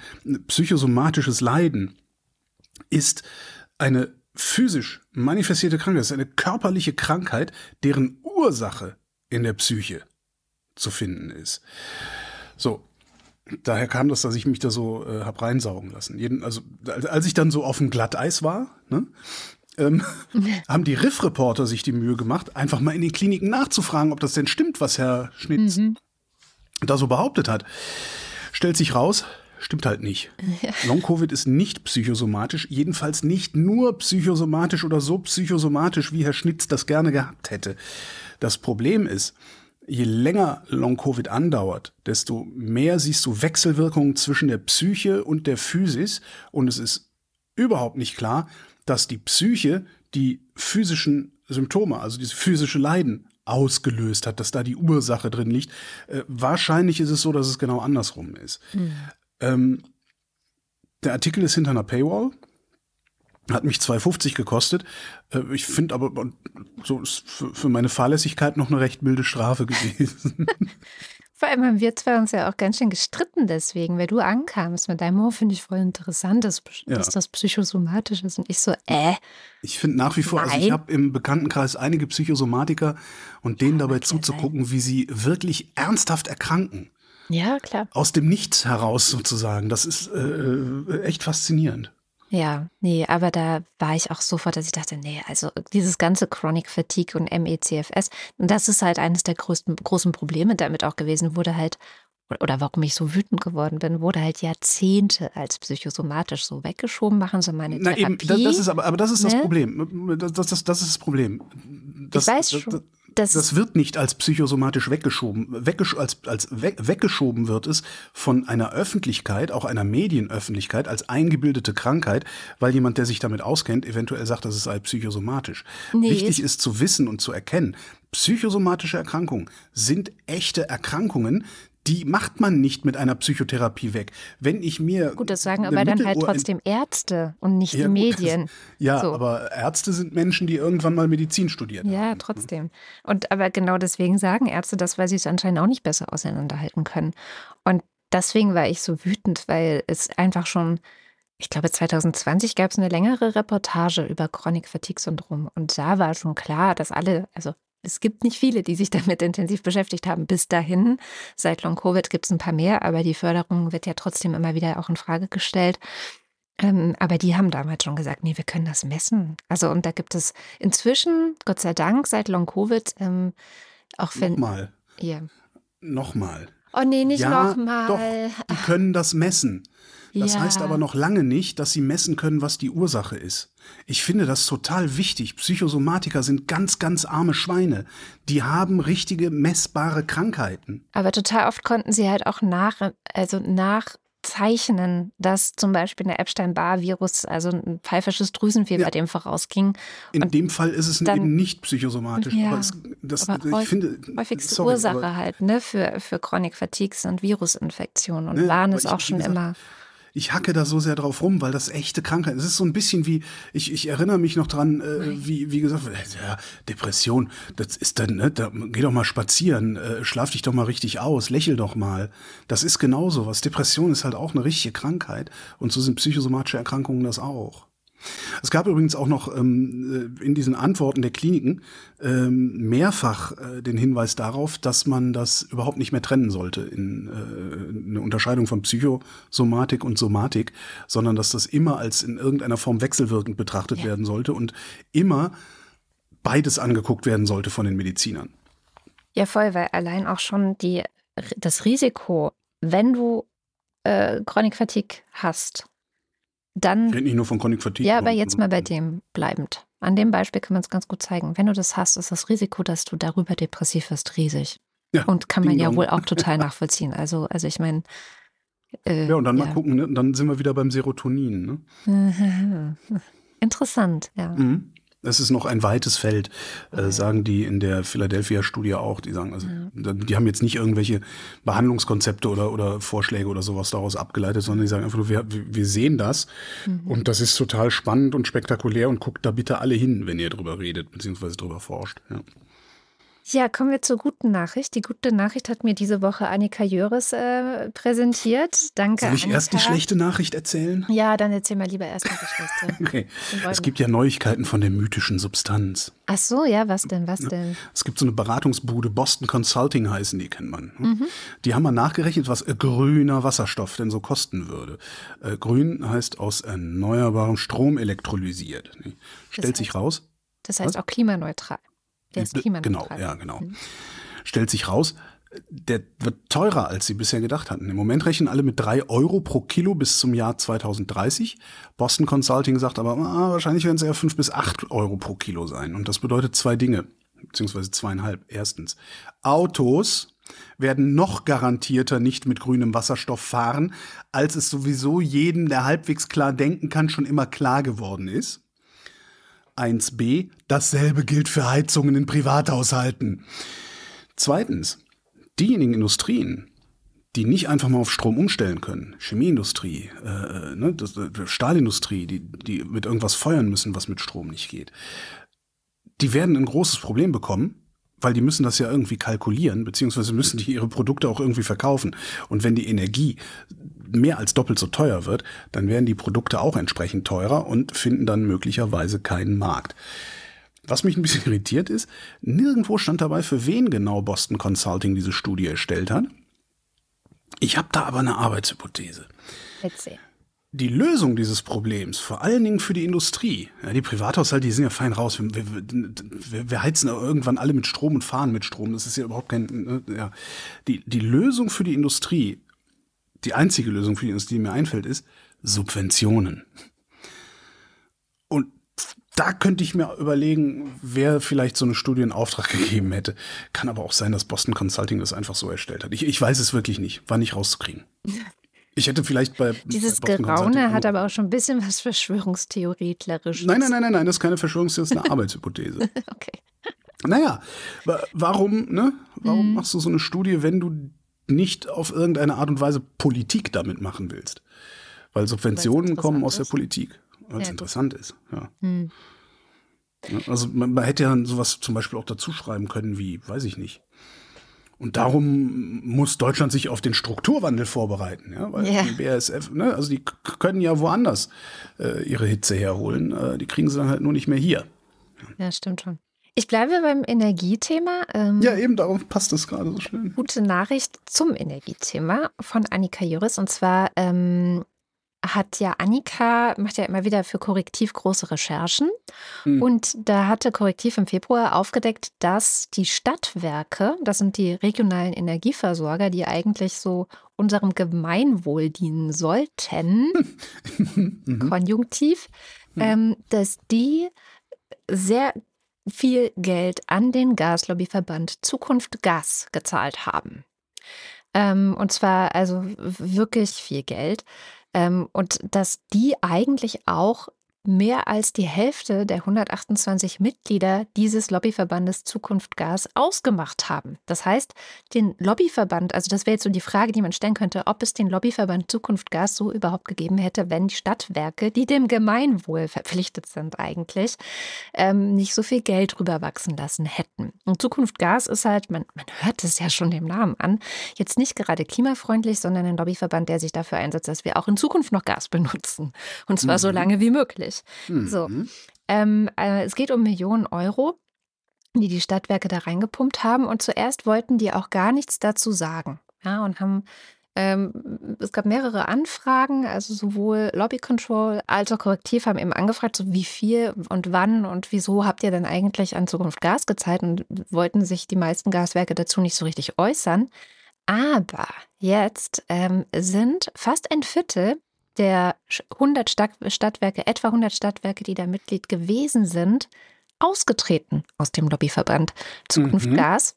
psychosomatisches Leiden ist eine physisch manifestierte Krankheit, ist eine körperliche Krankheit, deren Ursache in der Psyche zu finden ist. So, daher kam das, dass ich mich da so äh, hab reinsaugen lassen. Jeden, also als ich dann so auf dem Glatteis war, ne, ähm, haben die Riff-Reporter sich die Mühe gemacht, einfach mal in den Kliniken nachzufragen, ob das denn stimmt, was Herr Schnitz mhm. da so behauptet hat. Stellt sich raus, stimmt halt nicht. Ja. Long-Covid ist nicht psychosomatisch, jedenfalls nicht nur psychosomatisch oder so psychosomatisch, wie Herr Schnitz das gerne gehabt hätte. Das Problem ist, je länger Long-Covid andauert, desto mehr siehst du Wechselwirkungen zwischen der Psyche und der Physis. Und es ist überhaupt nicht klar, dass die Psyche die physischen Symptome, also diese physische Leiden, ausgelöst hat, dass da die Ursache drin liegt. Äh, wahrscheinlich ist es so, dass es genau andersrum ist. Mhm. Ähm, der Artikel ist hinter einer Paywall. Hat mich 2,50 gekostet. Äh, ich finde aber, so ist für meine Fahrlässigkeit noch eine recht milde Strafe gewesen. Vor allem haben wir zwei uns ja auch ganz schön gestritten deswegen, weil du ankamst mit deinem, oh, finde ich voll interessant, dass, ja. dass, das psychosomatisch ist. Und ich so, äh. Ich finde nach wie vor, nein. also ich habe im Bekanntenkreis einige Psychosomatiker und denen ja, dabei zuzugucken, sein. wie sie wirklich ernsthaft erkranken. Ja, klar. Aus dem Nichts heraus sozusagen. Das ist äh, echt faszinierend. Ja, nee, aber da war ich auch sofort, dass ich dachte, nee, also dieses ganze Chronic Fatigue und MECFS, und das ist halt eines der größten großen Probleme damit auch gewesen, wurde halt oder warum ich so wütend geworden bin, wurde halt Jahrzehnte als psychosomatisch so weggeschoben, machen so meine Na Therapie. Eben, das ist aber, aber das ist ne? das Problem. Das, das, das, das ist das Problem. Das, ich weiß schon. Das, das, wird nicht als psychosomatisch weggeschoben. Weggesch als als weg, weggeschoben wird es von einer Öffentlichkeit, auch einer Medienöffentlichkeit, als eingebildete Krankheit, weil jemand, der sich damit auskennt, eventuell sagt, das sei psychosomatisch. Nee, Wichtig ist zu wissen und zu erkennen, psychosomatische Erkrankungen sind echte Erkrankungen, die macht man nicht mit einer Psychotherapie weg. Wenn ich mir. Gut, das sagen aber dann halt trotzdem Ärzte und nicht ja, die Medien. Gut, ja, so. aber Ärzte sind Menschen, die irgendwann mal Medizin studieren. Ja, haben. trotzdem. Und aber genau deswegen sagen Ärzte das, weil sie es anscheinend auch nicht besser auseinanderhalten können. Und deswegen war ich so wütend, weil es einfach schon. Ich glaube, 2020 gab es eine längere Reportage über Chronic Fatigue Syndrom und da war schon klar, dass alle, also es gibt nicht viele, die sich damit intensiv beschäftigt haben. Bis dahin, seit Long Covid gibt es ein paar mehr, aber die Förderung wird ja trotzdem immer wieder auch in Frage gestellt. Ähm, aber die haben damals schon gesagt, nee, wir können das messen. Also und da gibt es inzwischen, Gott sei Dank, seit Long Covid, ähm, auch wenn. Nochmal. Ja. Nochmal. Oh nee, nicht ja, nochmal. Doch, die können das messen. Das ja. heißt aber noch lange nicht, dass sie messen können, was die Ursache ist. Ich finde das total wichtig. Psychosomatiker sind ganz, ganz arme Schweine. Die haben richtige messbare Krankheiten. Aber total oft konnten sie halt auch nach, also nachzeichnen, dass zum Beispiel der Epstein-Barr-Virus, also ein pfeifisches Drüsenfieber ja. dem vorausging. In Und dem Fall ist es dann, eben nicht psychosomatisch. Ja, aber, es, das, aber ich finde, häufigste sorry, Ursache halt ne, für, für Chronic Fatigues und Virusinfektionen und ne, waren es auch schon gesagt, immer ich hacke da so sehr drauf rum, weil das echte Krankheit. Es ist so ein bisschen wie, ich, ich erinnere mich noch dran, äh, wie, wie gesagt, ja, Depression, das ist dann, ne, da, geh doch mal spazieren, äh, schlaf dich doch mal richtig aus, lächel doch mal. Das ist genauso was. Depression ist halt auch eine richtige Krankheit. Und so sind psychosomatische Erkrankungen das auch. Es gab übrigens auch noch ähm, äh, in diesen Antworten der Kliniken ähm, mehrfach äh, den Hinweis darauf, dass man das überhaupt nicht mehr trennen sollte in äh, eine Unterscheidung von Psychosomatik und Somatik, sondern dass das immer als in irgendeiner Form wechselwirkend betrachtet ja. werden sollte und immer beides angeguckt werden sollte von den Medizinern. Ja, voll, weil allein auch schon die, das Risiko, wenn du äh, Chronic Fatigue hast dann. Ich rede nicht nur von Fatigue. Ja, aber jetzt mal bei dem bleibend. An dem Beispiel kann man es ganz gut zeigen. Wenn du das hast, ist das Risiko, dass du darüber depressiv wirst, riesig. Ja, und kann man ja wohl auch total nachvollziehen. Also, also ich meine. Äh, ja, und dann ja. mal gucken, ne? dann sind wir wieder beim Serotonin. Ne? Interessant, ja. Mhm es ist noch ein weites Feld, äh, sagen die in der Philadelphia-Studie auch. Die sagen, also, ja. die haben jetzt nicht irgendwelche Behandlungskonzepte oder, oder Vorschläge oder sowas daraus abgeleitet, sondern die sagen einfach nur, wir, wir sehen das mhm. und das ist total spannend und spektakulär und guckt da bitte alle hin, wenn ihr drüber redet, beziehungsweise drüber forscht. Ja. Ja, kommen wir zur guten Nachricht. Die gute Nachricht hat mir diese Woche Annika Jöres äh, präsentiert. Danke. Soll ich Annika. erst die schlechte Nachricht erzählen? Ja, dann erzähl mal lieber erst mal die schlechte. okay. Es gibt ja Neuigkeiten von der mythischen Substanz. Ach so, ja, was denn, was denn? Es gibt so eine Beratungsbude, Boston Consulting heißen die, kennt man. Ne? Mhm. Die haben mal nachgerechnet, was grüner Wasserstoff denn so kosten würde. Äh, grün heißt aus erneuerbarem Strom elektrolysiert. Stellt heißt, sich raus. Das heißt was? auch klimaneutral. Der ist Genau, ja, genau. Mhm. Stellt sich raus, der wird teurer, als sie bisher gedacht hatten. Im Moment rechnen alle mit drei Euro pro Kilo bis zum Jahr 2030. Boston Consulting sagt aber, ah, wahrscheinlich werden es eher fünf bis acht Euro pro Kilo sein. Und das bedeutet zwei Dinge, beziehungsweise zweieinhalb. Erstens, Autos werden noch garantierter nicht mit grünem Wasserstoff fahren, als es sowieso jedem, der halbwegs klar denken kann, schon immer klar geworden ist. 1b, dasselbe gilt für Heizungen in Privathaushalten. Zweitens, diejenigen Industrien, die nicht einfach mal auf Strom umstellen können, Chemieindustrie, äh, ne, das, äh, Stahlindustrie, die, die mit irgendwas feuern müssen, was mit Strom nicht geht, die werden ein großes Problem bekommen, weil die müssen das ja irgendwie kalkulieren, beziehungsweise müssen die ihre Produkte auch irgendwie verkaufen. Und wenn die Energie mehr als doppelt so teuer wird, dann werden die Produkte auch entsprechend teurer und finden dann möglicherweise keinen Markt. Was mich ein bisschen irritiert ist, nirgendwo stand dabei, für wen genau Boston Consulting diese Studie erstellt hat. Ich habe da aber eine Arbeitshypothese. Erzähl. die Lösung dieses Problems, vor allen Dingen für die Industrie, ja, die Privathaushalte, die sind ja fein raus. Wir, wir, wir heizen irgendwann alle mit Strom und fahren mit Strom. Das ist ja überhaupt kein. Ne, ja. Die, die Lösung für die Industrie, die einzige Lösung für die Industrie, die mir einfällt, ist Subventionen. Und da könnte ich mir überlegen, wer vielleicht so eine Studie in Auftrag gegeben hätte. Kann aber auch sein, dass Boston Consulting das einfach so erstellt hat. Ich, ich weiß es wirklich nicht. War nicht rauszukriegen. Ich hätte vielleicht bei. Dieses bei Geraune hat aber auch schon ein bisschen was Verschwörungstheoretlerisches. Nein, nein, nein, nein, nein, das ist keine Verschwörungstheorie, das ist eine Arbeitshypothese. okay. Naja, warum, ne? Warum mhm. machst du so eine Studie, wenn du nicht auf irgendeine Art und Weise Politik damit machen willst? Weil Subventionen kommen aus ist. der Politik, weil es ja, interessant ist. Ja. Mhm. Also man, man hätte ja sowas zum Beispiel auch dazu schreiben können wie, weiß ich nicht, und darum muss Deutschland sich auf den Strukturwandel vorbereiten, ja, weil yeah. die BASF, ne, also die können ja woanders äh, ihre Hitze herholen, äh, die kriegen sie dann halt nur nicht mehr hier. Ja, stimmt schon. Ich bleibe beim Energiethema. Ähm, ja, eben darauf passt es gerade so schön. Gute Nachricht zum Energiethema von Annika Juris. Und zwar ähm, hat ja Annika, macht ja immer wieder für Korrektiv große Recherchen. Mhm. Und da hatte Korrektiv im Februar aufgedeckt, dass die Stadtwerke, das sind die regionalen Energieversorger, die eigentlich so unserem Gemeinwohl dienen sollten, mhm. konjunktiv, mhm. ähm, dass die sehr viel Geld an den Gaslobbyverband Zukunft Gas gezahlt haben. Ähm, und zwar also wirklich viel Geld. Ähm, und dass die eigentlich auch mehr als die Hälfte der 128 Mitglieder dieses Lobbyverbandes Zukunft Gas ausgemacht haben. Das heißt, den Lobbyverband, also das wäre jetzt so die Frage, die man stellen könnte, ob es den Lobbyverband Zukunft Gas so überhaupt gegeben hätte, wenn die Stadtwerke, die dem Gemeinwohl verpflichtet sind eigentlich, ähm, nicht so viel Geld rüberwachsen lassen hätten. Und Zukunft Gas ist halt, man, man hört es ja schon dem Namen an, jetzt nicht gerade klimafreundlich, sondern ein Lobbyverband, der sich dafür einsetzt, dass wir auch in Zukunft noch Gas benutzen. Und zwar mhm. so lange wie möglich natürlich. Mhm. So. Ähm, äh, es geht um Millionen Euro, die die Stadtwerke da reingepumpt haben. Und zuerst wollten die auch gar nichts dazu sagen. Ja, und haben ähm, es gab mehrere Anfragen, also sowohl Lobby Control als auch Korrektiv haben eben angefragt, so wie viel und wann und wieso habt ihr denn eigentlich an Zukunft Gas gezahlt und wollten sich die meisten Gaswerke dazu nicht so richtig äußern. Aber jetzt ähm, sind fast ein Viertel der 100 Stadtwerke, etwa 100 Stadtwerke, die da Mitglied gewesen sind, ausgetreten aus dem Lobbyverband Zukunft mhm. Gas,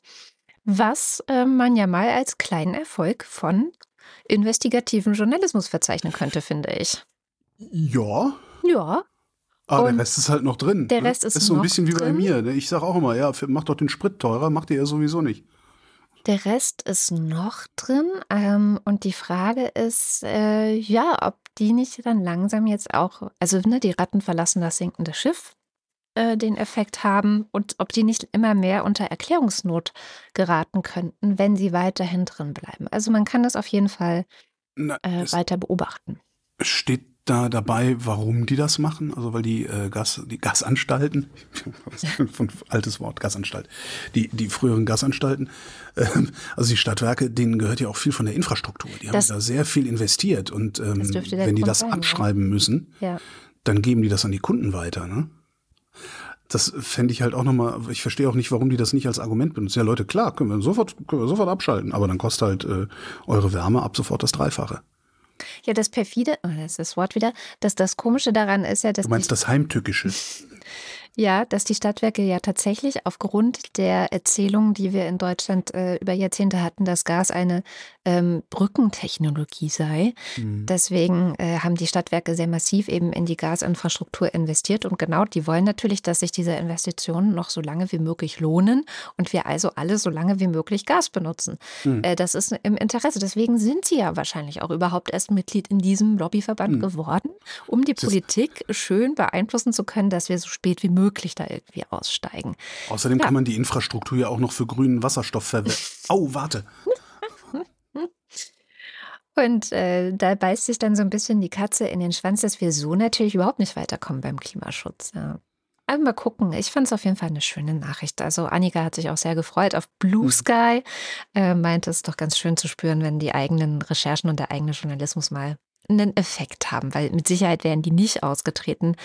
was äh, man ja mal als kleinen Erfolg von investigativen Journalismus verzeichnen könnte, finde ich. Ja. Ja. Aber der Rest ist halt noch drin. Der ne? Rest ist, ist so ein bisschen wie bei mir. Ne? Ich sage auch immer, ja, mach doch den Sprit teurer, macht ihr ja sowieso nicht. Der Rest ist noch drin. Ähm, und die Frage ist, äh, ja, ob die nicht dann langsam jetzt auch, also ne, die Ratten verlassen das sinkende Schiff, äh, den Effekt haben und ob die nicht immer mehr unter Erklärungsnot geraten könnten, wenn sie weiterhin drin bleiben. Also man kann das auf jeden Fall Na, äh, weiter beobachten. Steht da dabei, warum die das machen? Also weil die äh, Gas, die Gasanstalten, von altes Wort, Gasanstalt, die, die früheren Gasanstalten, äh, also die Stadtwerke, denen gehört ja auch viel von der Infrastruktur. Die das, haben da sehr viel investiert und ähm, wenn die das sein, abschreiben ja. müssen, ja. dann geben die das an die Kunden weiter. Ne? Das fände ich halt auch nochmal, ich verstehe auch nicht, warum die das nicht als Argument benutzen. Ja, Leute, klar, können wir sofort, können wir sofort abschalten, aber dann kostet halt äh, eure Wärme ab sofort das Dreifache. Ja, das perfide, oh, das ist das Wort wieder, dass das Komische daran ist ja, dass. Du meinst das Heimtückische. Ja, dass die Stadtwerke ja tatsächlich aufgrund der Erzählungen, die wir in Deutschland äh, über Jahrzehnte hatten, dass Gas eine ähm, Brückentechnologie sei. Mhm. Deswegen äh, haben die Stadtwerke sehr massiv eben in die Gasinfrastruktur investiert. Und genau, die wollen natürlich, dass sich diese Investitionen noch so lange wie möglich lohnen und wir also alle so lange wie möglich Gas benutzen. Mhm. Äh, das ist im Interesse. Deswegen sind sie ja wahrscheinlich auch überhaupt erst Mitglied in diesem Lobbyverband mhm. geworden, um die Politik schön beeinflussen zu können, dass wir so spät wie möglich da irgendwie aussteigen. Außerdem ja. kann man die Infrastruktur ja auch noch für grünen Wasserstoff verwenden. Au, warte. Und äh, da beißt sich dann so ein bisschen die Katze in den Schwanz, dass wir so natürlich überhaupt nicht weiterkommen beim Klimaschutz. Ja. Aber mal gucken. Ich fand es auf jeden Fall eine schöne Nachricht. Also Annika hat sich auch sehr gefreut auf Blue mhm. Sky. Äh, meinte es doch ganz schön zu spüren, wenn die eigenen Recherchen und der eigene Journalismus mal einen Effekt haben, weil mit Sicherheit wären die nicht ausgetreten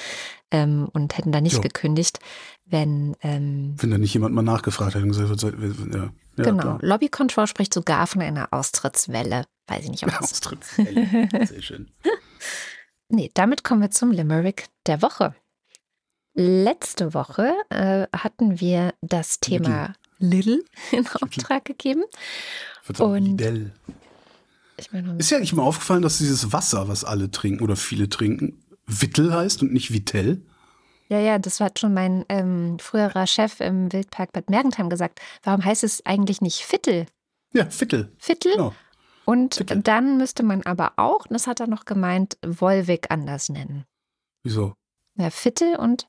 ähm, und hätten da nicht jo. gekündigt, wenn. Ähm, wenn da nicht jemand mal nachgefragt hätte und gesagt, ja, ja, genau. Klar. Lobby Control spricht sogar von einer Austrittswelle. Weiß ich nicht, ob das. Austrittswelle. Sehr schön. nee, damit kommen wir zum Limerick der Woche. Letzte Woche äh, hatten wir das Thema Little in Auftrag gegeben. Und Lidl. Ich meine, ist ja nicht mal aufgefallen, dass dieses Wasser, was alle trinken oder viele trinken, Wittel heißt und nicht Vitell? Ja, ja, das hat schon mein ähm, früherer Chef im Wildpark Bad Mergentheim gesagt. Warum heißt es eigentlich nicht Vittel? Ja, Vittel. Vittel? Genau. Und Vittel. dann müsste man aber auch, das hat er noch gemeint, Wolwig anders nennen. Wieso? Ja, Vittel und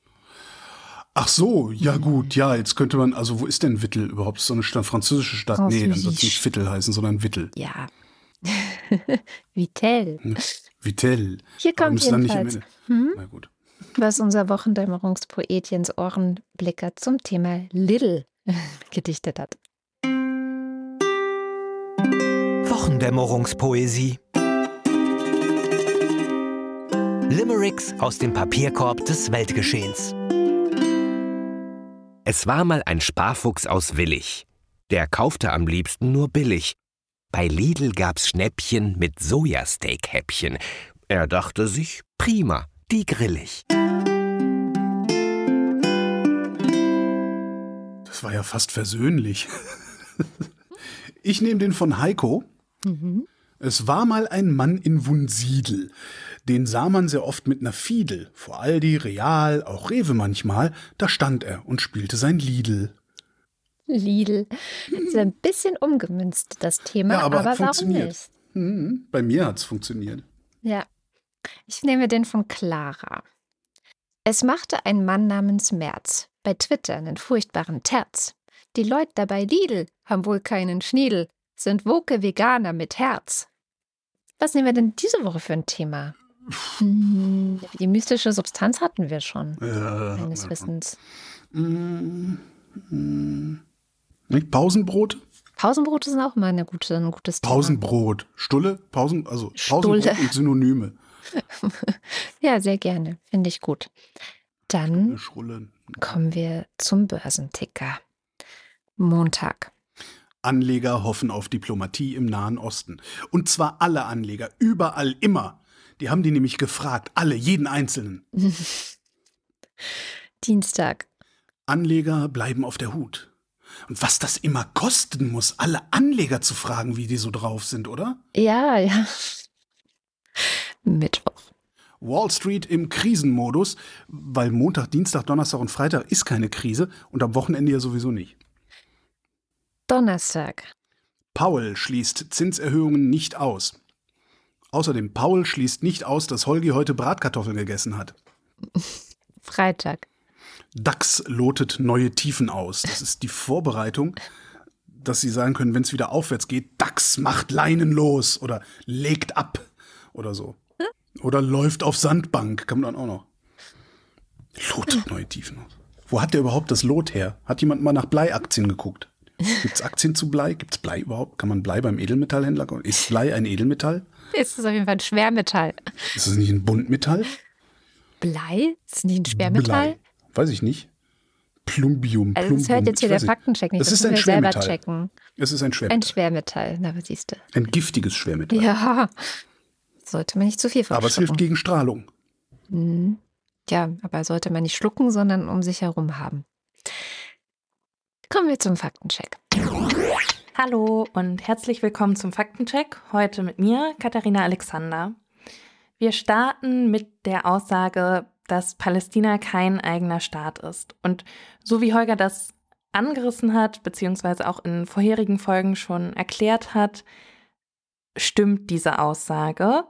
Ach so, ja gut, ja, jetzt könnte man, also wo ist denn Wittel überhaupt? So eine Stadt, französische Stadt? Nee, dann wird es nicht Vittel heißen, sondern Wittel. Ja. Vitell. Vitell. Hier kommt jedenfalls. Nicht hm? Na gut. Was unser Wochendämmerungspoet Jens Ohrenblicker zum Thema Little gedichtet hat. Wochendämmerungspoesie. Limericks aus dem Papierkorb des Weltgeschehens. Es war mal ein Sparfuchs aus Willig. Der kaufte am liebsten nur billig. Bei Lidl gab's Schnäppchen mit Sojasteak-Häppchen. Er dachte sich, prima, die grill ich. Das war ja fast versöhnlich. Ich nehme den von Heiko. Mhm. Es war mal ein Mann in Wunsiedel. Den sah man sehr oft mit ner Fiedel. Vor Aldi, Real, auch Rewe manchmal. Da stand er und spielte sein Lidl. Lidl. Das ist ein bisschen umgemünzt, das Thema, ja, aber, aber warum nicht? Mhm. Bei mir hat es funktioniert. Ja. Ich nehme den von Clara. Es machte ein Mann namens Merz bei Twitter einen furchtbaren Terz. Die Leute dabei Lidl haben wohl keinen Schniedel, sind woke Veganer mit Herz. Was nehmen wir denn diese Woche für ein Thema? Hm, die mystische Substanz hatten wir schon, meines ja. Wissens. Mm, mm. Pausenbrot? Pausenbrote sind auch immer eine gute, ein gutes Thema. Pausenbrot. Stulle? Pausen, also Pausenbrot Stulle. und Synonyme. ja, sehr gerne. Finde ich gut. Dann kommen wir zum Börsenticker. Montag. Anleger hoffen auf Diplomatie im Nahen Osten. Und zwar alle Anleger, überall, immer. Die haben die nämlich gefragt, alle, jeden Einzelnen. Dienstag. Anleger bleiben auf der Hut. Und was das immer kosten muss, alle Anleger zu fragen, wie die so drauf sind, oder? Ja, ja. Mittwoch. Wall Street im Krisenmodus, weil Montag, Dienstag, Donnerstag und Freitag ist keine Krise und am Wochenende ja sowieso nicht. Donnerstag. Paul schließt Zinserhöhungen nicht aus. Außerdem, Paul schließt nicht aus, dass Holgi heute Bratkartoffeln gegessen hat. Freitag. DAX lotet neue Tiefen aus. Das ist die Vorbereitung, dass sie sagen können, wenn es wieder aufwärts geht, DAX macht Leinen los oder legt ab oder so. Oder läuft auf Sandbank, kann man dann auch noch. Lotet neue Tiefen aus. Wo hat der überhaupt das Lot her? Hat jemand mal nach Bleiaktien geguckt? Gibt es Aktien zu Blei? Gibt es Blei überhaupt? Kann man Blei beim Edelmetallhändler? Ist Blei ein Edelmetall? Ist es auf jeden Fall ein Schwermetall. Ist es nicht ein Buntmetall? Blei? Ist es nicht ein Schwermetall? Blei. Weiß ich nicht. Plumbium. Also das hört jetzt hier der Faktencheck nicht. Das, das ist ein Schwermetall. checken. Es ist ein Schwermetall. Ein Schwermetall, na, was siehst du? Ein giftiges Schwermetall. Ja. Sollte man nicht zu viel Aber es hilft gegen Strahlung. Mhm. Ja, aber sollte man nicht schlucken, sondern um sich herum haben. Kommen wir zum Faktencheck. Hallo und herzlich willkommen zum Faktencheck. Heute mit mir, Katharina Alexander. Wir starten mit der Aussage, dass Palästina kein eigener Staat ist. Und so wie Holger das angerissen hat, beziehungsweise auch in vorherigen Folgen schon erklärt hat, stimmt diese Aussage.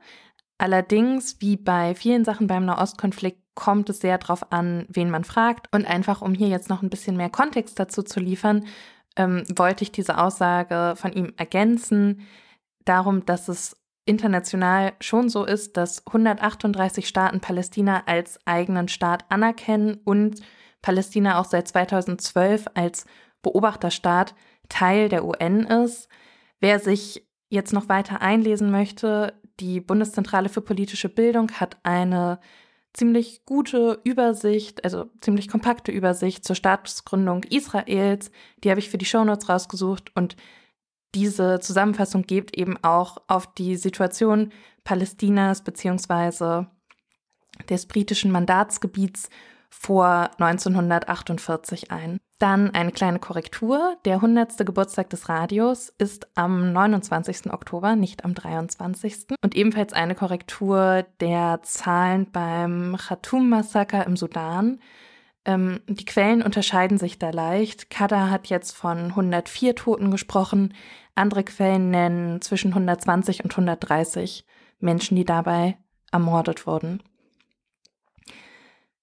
Allerdings, wie bei vielen Sachen beim Nahostkonflikt, kommt es sehr darauf an, wen man fragt. Und einfach, um hier jetzt noch ein bisschen mehr Kontext dazu zu liefern, ähm, wollte ich diese Aussage von ihm ergänzen, darum, dass es international schon so ist, dass 138 Staaten Palästina als eigenen Staat anerkennen und Palästina auch seit 2012 als Beobachterstaat Teil der UN ist. Wer sich jetzt noch weiter einlesen möchte, die Bundeszentrale für politische Bildung hat eine ziemlich gute Übersicht, also ziemlich kompakte Übersicht zur Staatsgründung Israels. Die habe ich für die Shownotes rausgesucht und diese Zusammenfassung gibt eben auch auf die Situation Palästinas beziehungsweise des britischen Mandatsgebiets vor 1948 ein. Dann eine kleine Korrektur. Der 100. Geburtstag des Radios ist am 29. Oktober, nicht am 23. Und ebenfalls eine Korrektur der Zahlen beim Khartoum-Massaker im Sudan. Ähm, die Quellen unterscheiden sich da leicht. Kada hat jetzt von 104 Toten gesprochen. Andere Quellen nennen zwischen 120 und 130 Menschen, die dabei ermordet wurden.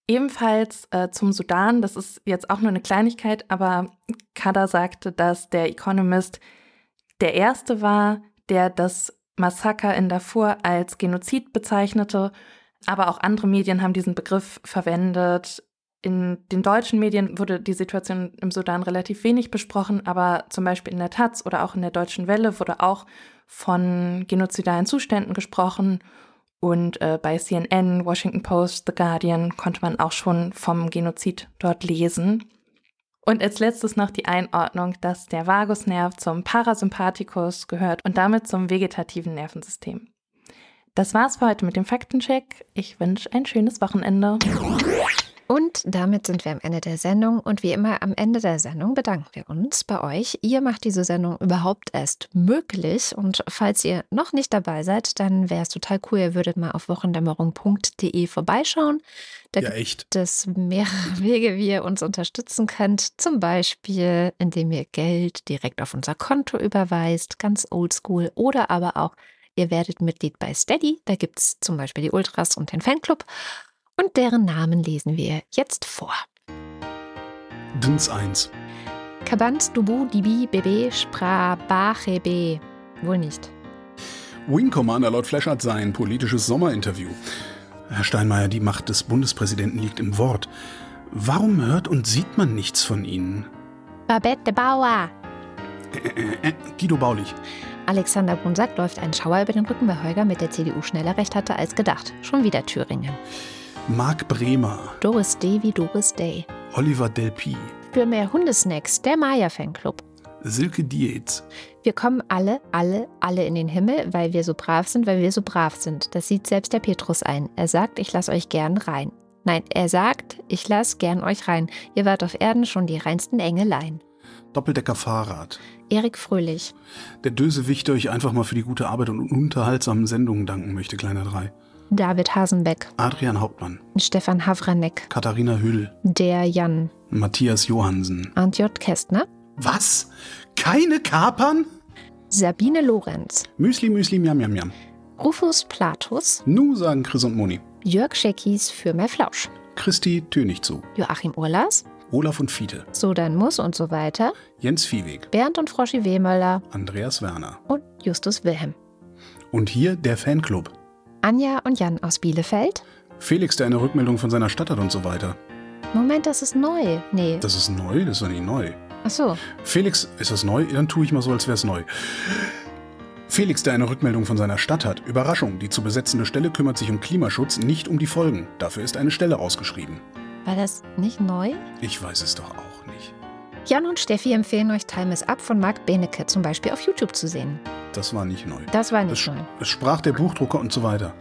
Ebenfalls äh, zum Sudan, das ist jetzt auch nur eine Kleinigkeit, aber Kada sagte, dass der Economist der erste war, der das Massaker in Darfur als Genozid bezeichnete, aber auch andere Medien haben diesen Begriff verwendet. In den deutschen Medien wurde die Situation im Sudan relativ wenig besprochen, aber zum Beispiel in der Taz oder auch in der Deutschen Welle wurde auch von genozidalen Zuständen gesprochen und äh, bei CNN, Washington Post, The Guardian konnte man auch schon vom Genozid dort lesen. Und als letztes noch die Einordnung, dass der Vagusnerv zum Parasympathikus gehört und damit zum vegetativen Nervensystem. Das war's für heute mit dem Faktencheck. Ich wünsche ein schönes Wochenende. Und damit sind wir am Ende der Sendung. Und wie immer am Ende der Sendung bedanken wir uns bei euch. Ihr macht diese Sendung überhaupt erst möglich. Und falls ihr noch nicht dabei seid, dann wäre es total cool, ihr würdet mal auf wochendämmerung.de vorbeischauen. Da ja, echt. gibt es mehrere Wege, wie ihr uns unterstützen könnt. Zum Beispiel, indem ihr Geld direkt auf unser Konto überweist, ganz oldschool. Oder aber auch, ihr werdet Mitglied bei Steady. Da gibt es zum Beispiel die Ultras und den Fanclub und deren Namen lesen wir jetzt vor. Dins 1. Kabans Dubu Dibi Bebe Spra Bachebe. Wohl nicht. Wing Commander Lord Flash hat sein politisches Sommerinterview. Herr Steinmeier, die Macht des Bundespräsidenten liegt im Wort. Warum hört und sieht man nichts von Ihnen? Babette Bauer. Äh, äh, äh, Guido Baulich. Alexander Brunsack läuft einen Schauer über den Rücken, weil Holger mit der CDU schneller recht hatte als gedacht. Schon wieder Thüringen. Marc Bremer. Doris Day wie Doris Day. Oliver Delpi. Für mehr Hundesnacks, der Maya Fanclub. Silke Dietz. Wir kommen alle, alle, alle in den Himmel, weil wir so brav sind, weil wir so brav sind. Das sieht selbst der Petrus ein. Er sagt, ich lasse euch gern rein. Nein, er sagt, ich lasse gern euch rein. Ihr wart auf Erden schon die reinsten Engelein. Doppeldecker Fahrrad. Erik Fröhlich. Der Dösewicht, der euch einfach mal für die gute Arbeit und unterhaltsamen Sendungen danken möchte, kleiner drei. David Hasenbeck. Adrian Hauptmann. Stefan Havranek. Katharina Hüll. Der Jan. Matthias Johansen. Arndt J. Kästner. Was? Keine Kapern? Sabine Lorenz. Müsli, Müsli, Miam, Miam, Miam. Rufus Platus. Nu sagen Chris und Moni. Jörg Scheckis für mehr Flausch. Christi Tönig zu. Joachim Urlas. Olaf und Fiete. So dann muss und so weiter. Jens Viehweg. Bernd und Froschi Wehmöller. Andreas Werner. Und Justus Wilhelm. Und hier der Fanclub. Anja und Jan aus Bielefeld. Felix, der eine Rückmeldung von seiner Stadt hat und so weiter. Moment, das ist neu. Nee. Das ist neu? Das ist doch nicht neu. Ach so. Felix, ist das neu? Dann tue ich mal so, als wäre es neu. Felix, der eine Rückmeldung von seiner Stadt hat. Überraschung, die zu besetzende Stelle kümmert sich um Klimaschutz, nicht um die Folgen. Dafür ist eine Stelle ausgeschrieben. War das nicht neu? Ich weiß es doch auch nicht. Jan und Steffi empfehlen euch Time is Up von Marc Benecke zum Beispiel auf YouTube zu sehen. Das war nicht neu. Das war nicht Es, neu. es sprach der Buchdrucker und so weiter.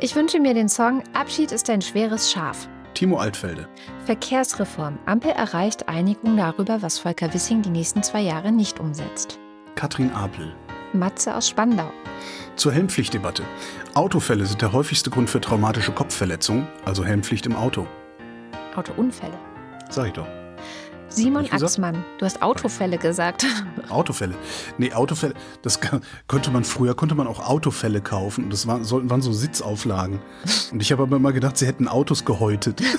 Ich wünsche mir den Song Abschied ist ein schweres Schaf. Timo Altfelde. Verkehrsreform. Ampel erreicht Einigung darüber, was Volker Wissing die nächsten zwei Jahre nicht umsetzt. Katrin Apel. Matze aus Spandau. Zur Helmpflichtdebatte. Autofälle sind der häufigste Grund für traumatische Kopfverletzungen, also Helmpflicht im Auto. Autounfälle. Sag ich doch. Simon? Axmann. Du hast Autofälle gesagt. Autofälle. Nee, Autofälle, das konnte man früher, konnte man auch Autofälle kaufen. Und das waren, sollten, waren so Sitzauflagen. Und ich habe aber immer gedacht, sie hätten Autos gehäutet.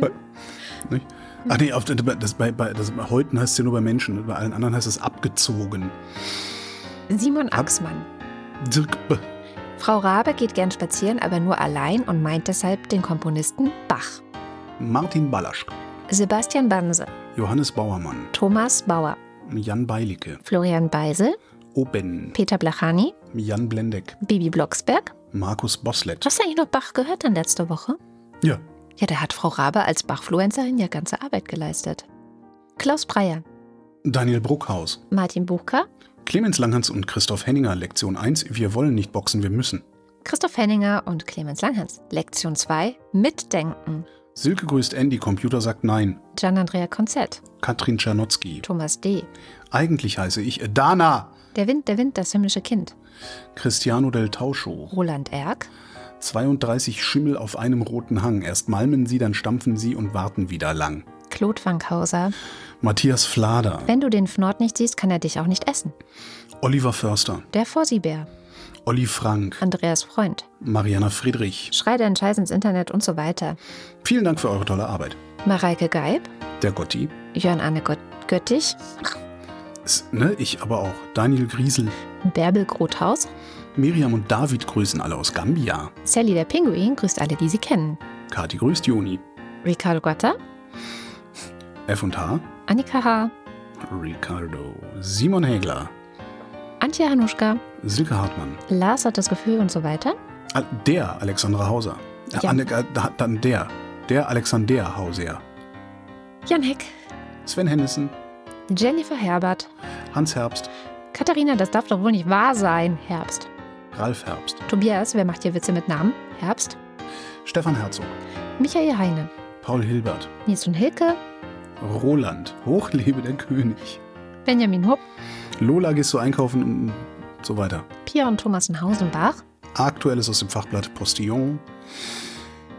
Nicht? Ach nee, auf, das, bei, bei, das, Häuten heißt es ja nur bei Menschen. Bei allen anderen heißt es abgezogen. Simon Axmann. Dirk B. Frau Rabe geht gern spazieren, aber nur allein und meint deshalb den Komponisten Bach. Martin Ballasch. Sebastian Banse. Johannes Bauermann. Thomas Bauer. Jan Beilicke. Florian Beisel. Oben, Peter Blachani, Jan Blendeck, Bibi Blocksberg. Markus Boslett. Hast du eigentlich noch Bach gehört dann letzte Woche? Ja, Ja, da hat Frau Rabe als Bachfluencerin ja ganze Arbeit geleistet. Klaus Breyer, Daniel Bruckhaus, Martin Buchka, Clemens Langhans und Christoph Henninger, Lektion 1, wir wollen nicht boxen, wir müssen. Christoph Henninger und Clemens Langhans. Lektion 2, Mitdenken. Silke grüßt Andy, Computer sagt nein. Gian-Andrea Konzett, Katrin Czernotzki. Thomas D., Eigentlich heiße ich Dana. Der Wind, der Wind, das himmlische Kind, Cristiano del Tauscho. Roland Erck, 32 Schimmel auf einem roten Hang. Erst malmen sie, dann stampfen sie und warten wieder lang. Claude Wankhauser. Matthias Flader. Wenn du den Fnord nicht siehst, kann er dich auch nicht essen. Oliver Förster. Der Fossibär, Olli Frank. Andreas Freund, Mariana Friedrich. Schrei deinen Scheiß ins Internet und so weiter. Vielen Dank für eure tolle Arbeit. Mareike Geib, Der Gotti. Jörn Anne Gött Göttich, S- Ne, ich aber auch. Daniel Griesel. Bärbel Grothaus, Miriam und David grüßen alle aus Gambia. Sally der Pinguin grüßt alle, die sie kennen. Kati grüßt Joni. Ricardo Gatta, F und H. Annika H., Ricardo. Simon Hägler. Antje Hanuschka, Silke Hartmann. Lars hat das Gefühl und so weiter. Al- Der Alexandra Hauser. Äh, Ja. Äh, da- dann der. Der Alexander Hauser. Jan Heck, Sven Hennissen. Jennifer Herbert, Hans Herbst. Katharina, das darf doch wohl nicht wahr sein. Herbst. Ralf Herbst. Tobias, wer macht hier Witze mit Namen? Herbst. Stefan Herzog. Michael Heine, Paul Hilbert. Nils und Hilke, Roland. Hochlebe der König. Benjamin Hupp, Lola gehst du einkaufen und so weiter. Pia und Thomas in Hausenbach, Aktuelles aus dem Fachblatt Postillon.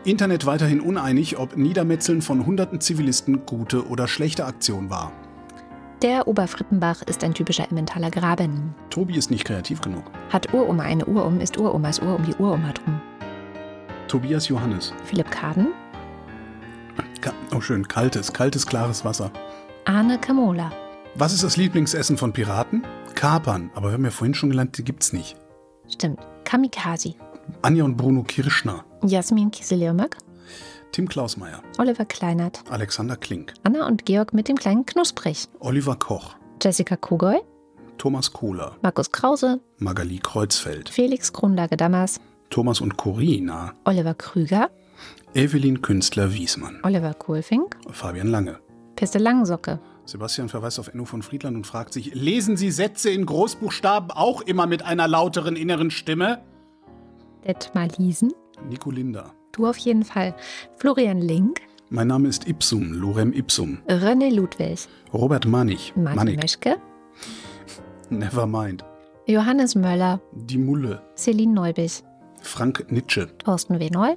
Internet weiterhin uneinig, ob Niedermetzeln von hunderten Zivilisten gute oder schlechte Aktion war. der Oberfrittenbach ist ein typischer Emmentaler Graben. Tobi ist nicht kreativ genug. Hat Uroma eine Uhr um, ist Uromas Uhr um die Uroma drum. Tobias Johannes. Philipp Kaden, Ka oh schön, kaltes, kaltes, klares Wasser. Arne Kamola, Was ist das Lieblingsessen von Piraten? Kapern. Aber wir haben ja vorhin schon gelernt, die gibt's nicht. stimmt, Kamikaze, Anja und Bruno Kirschner. Jasmin Kieselirmak, Tim Klausmeier. Oliver Kleinert, Alexander Klink. Anna und Georg mit dem kleinen Knusprig, Oliver Koch. Jessica Kogoy, Thomas Kohler. Markus Krause, Magali Kreuzfeld. Felix Kronlage-Dammers, Thomas und Corina. Oliver Krüger, Evelyn Künstler-Wiesmann. Oliver Kohlfink, Fabian Lange. Piste Langsocke, Sebastian verweist auf Enno von Friedland und fragt sich, lesen Sie Sätze in Großbuchstaben auch immer mit einer lauteren inneren Stimme? Detmar Liesen, Nico Linder. du auf jeden Fall, Florian Link, Mein Name ist Ipsum, Lorem Ipsum. René Ludwig, Robert Mannig. Martin Mannig. Meschke, Never mind. Johannes Möller, Die Mulle. Celine Neubich, Frank Nitsche. Thorsten Wenoy,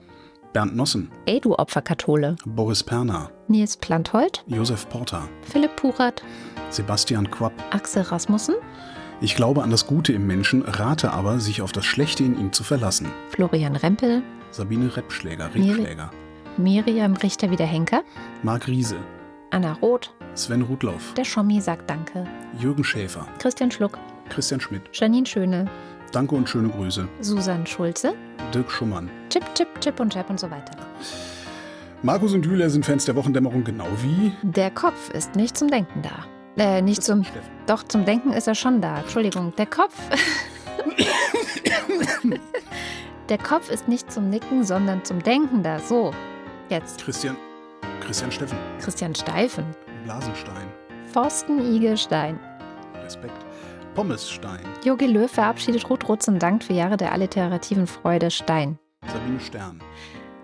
Bernd Nossen. Ey du Opferkathole, Boris Perner. Nils Planthold, Josef Porter. Philipp Puchert, Sebastian Quapp. Axel Rasmussen, Ich glaube an das Gute im Menschen, rate aber, sich auf das Schlechte in ihm zu verlassen. Florian Rempel, Sabine Reppschläger, Rebschläger. Miriam Richter wieder Henker, Marc Riese. Anna Roth, Sven Rudloff. der Schommi sagt Danke, Jürgen Schäfer. Christian Schluck, Christian Schmidt. Janine Schöne, Danke und schöne Grüße. Susan Schulze, Dirk Schumann. Chip, Chip, Chip und Chap und so weiter. Markus und Julia sind Fans der Wochendämmerung genau wie Der Kopf ist nicht zum Denken da. Äh, nicht zum. Doch, zum Denken ist er schon da. Entschuldigung, der Kopf. der Kopf ist nicht zum Nicken, sondern zum Denken da. So, jetzt. Christian. Christian Steffen. Christian Steifen. Blasenstein. Forsten Igelstein. Respekt. Pommesstein. Jogi Löw verabschiedet Ruth Rutz und dankt für Jahre der alliterativen Freude Stein. Sabine Stern.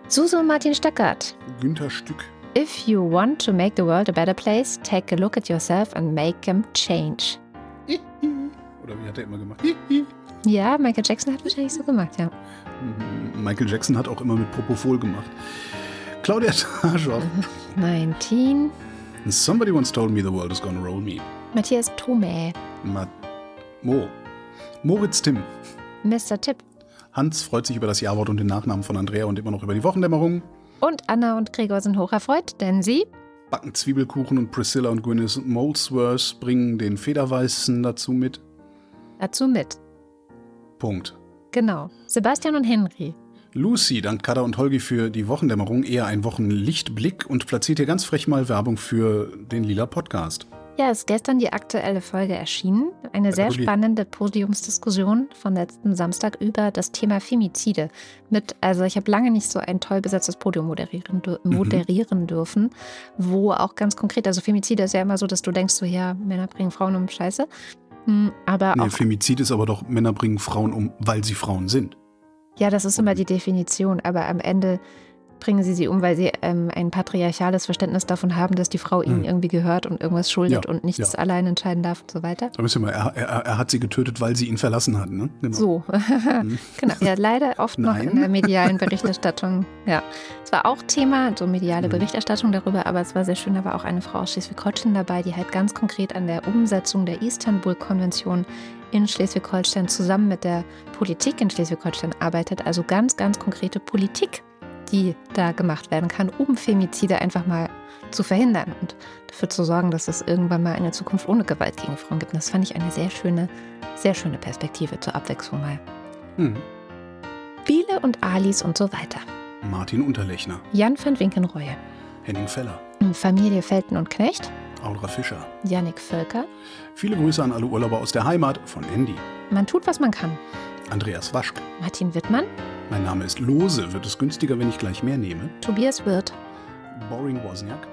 Susu Martin Stöckert. Günther Stück. If you want to make the world a better place, take a look at yourself and make them change. Oder wie hat er immer gemacht? Ja, Michael Jackson hat wahrscheinlich so gemacht, ja. Michael Jackson hat auch immer mit Propofol gemacht. Claudia Taschow. 19. Somebody once told me the world is gonna roll me. Matthias Thome. Ma Mo. Moritz Timm. Mr. Tipp. Hans freut sich über das Jawort und den Nachnamen von Andrea und immer noch über die Wochendämmerung. Und Anna und Gregor sind hocherfreut, denn sie Backen Zwiebelkuchen und Priscilla und Gwyneth Molesworth bringen den Federweißen dazu mit. dazu mit. Punkt. Genau. Sebastian und Henry. Lucy dankt Kada und Holgi für die Wochendämmerung, eher ein Wochenlichtblick und platziert hier ganz frech mal Werbung für den Lila Podcast. Ja, ist gestern die aktuelle Folge erschienen. Eine sehr spannende Podiumsdiskussion von letzten Samstag über das Thema Femizide. Mit, also ich habe lange nicht so ein toll besetztes Podium moderieren, mhm. moderieren mhm. dürfen, wo auch ganz konkret, also Femizide ist ja immer so, dass du denkst, so ja, Männer bringen Frauen um Scheiße. Hm, aber nee, Femizid ist aber doch, Männer bringen Frauen um, weil sie Frauen sind. Ja, das ist immer die Definition, aber am Ende bringen sie sie um, weil sie ähm, ein patriarchales Verständnis davon haben, dass die Frau ihnen hm. irgendwie gehört und irgendwas schuldet ja, und nichts ja. allein entscheiden darf und so weiter. Da müssen wir, er, er, er, hat sie getötet, weil sie ihn verlassen hat, ne? Genau. So, hm. genau. Ja, leider oft noch in der medialen Berichterstattung. Ja, es war auch Thema, so mediale hm. Berichterstattung darüber, aber es war sehr schön, da war auch eine Frau aus Schleswig-Holstein dabei, die halt ganz konkret an der Umsetzung der Istanbul-Konvention in Schleswig-Holstein zusammen mit der Politik in Schleswig-Holstein arbeitet, also ganz, ganz konkrete Politik die da gemacht werden kann, um Femizide einfach mal zu verhindern und dafür zu sorgen, dass es irgendwann mal eine Zukunft ohne Gewalt gegen Frauen gibt. Und das fand ich eine sehr schöne, sehr schöne Perspektive zur Abwechslung mal. Hm. Biele und Alice und so weiter. Martin Unterlechner. Jan van Winkenreue. Henning Feller. Familie Felten und Knecht. Audra Fischer. Jannik Völker. Viele Grüße an alle Urlauber aus der Heimat von Andy. Man tut, was man kann. Andreas Waschk. Martin Wittmann. Mein Name ist Lose. Wird es günstiger, wenn ich gleich mehr nehme? Tobias Wirth. Boring Wozniak.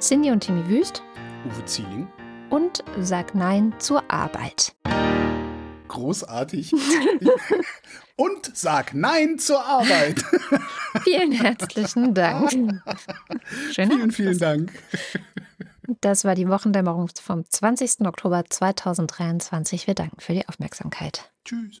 Cindy und Timmy Wüst. Uwe Zieling. Und Sag Nein zur Arbeit. Großartig. und sag Nein zur Arbeit. vielen herzlichen Dank. Schön. Vielen, vielen Dank. Das war die Wochendämmerung vom 20. Oktober 2023. Wir danken für die Aufmerksamkeit. Tschüss.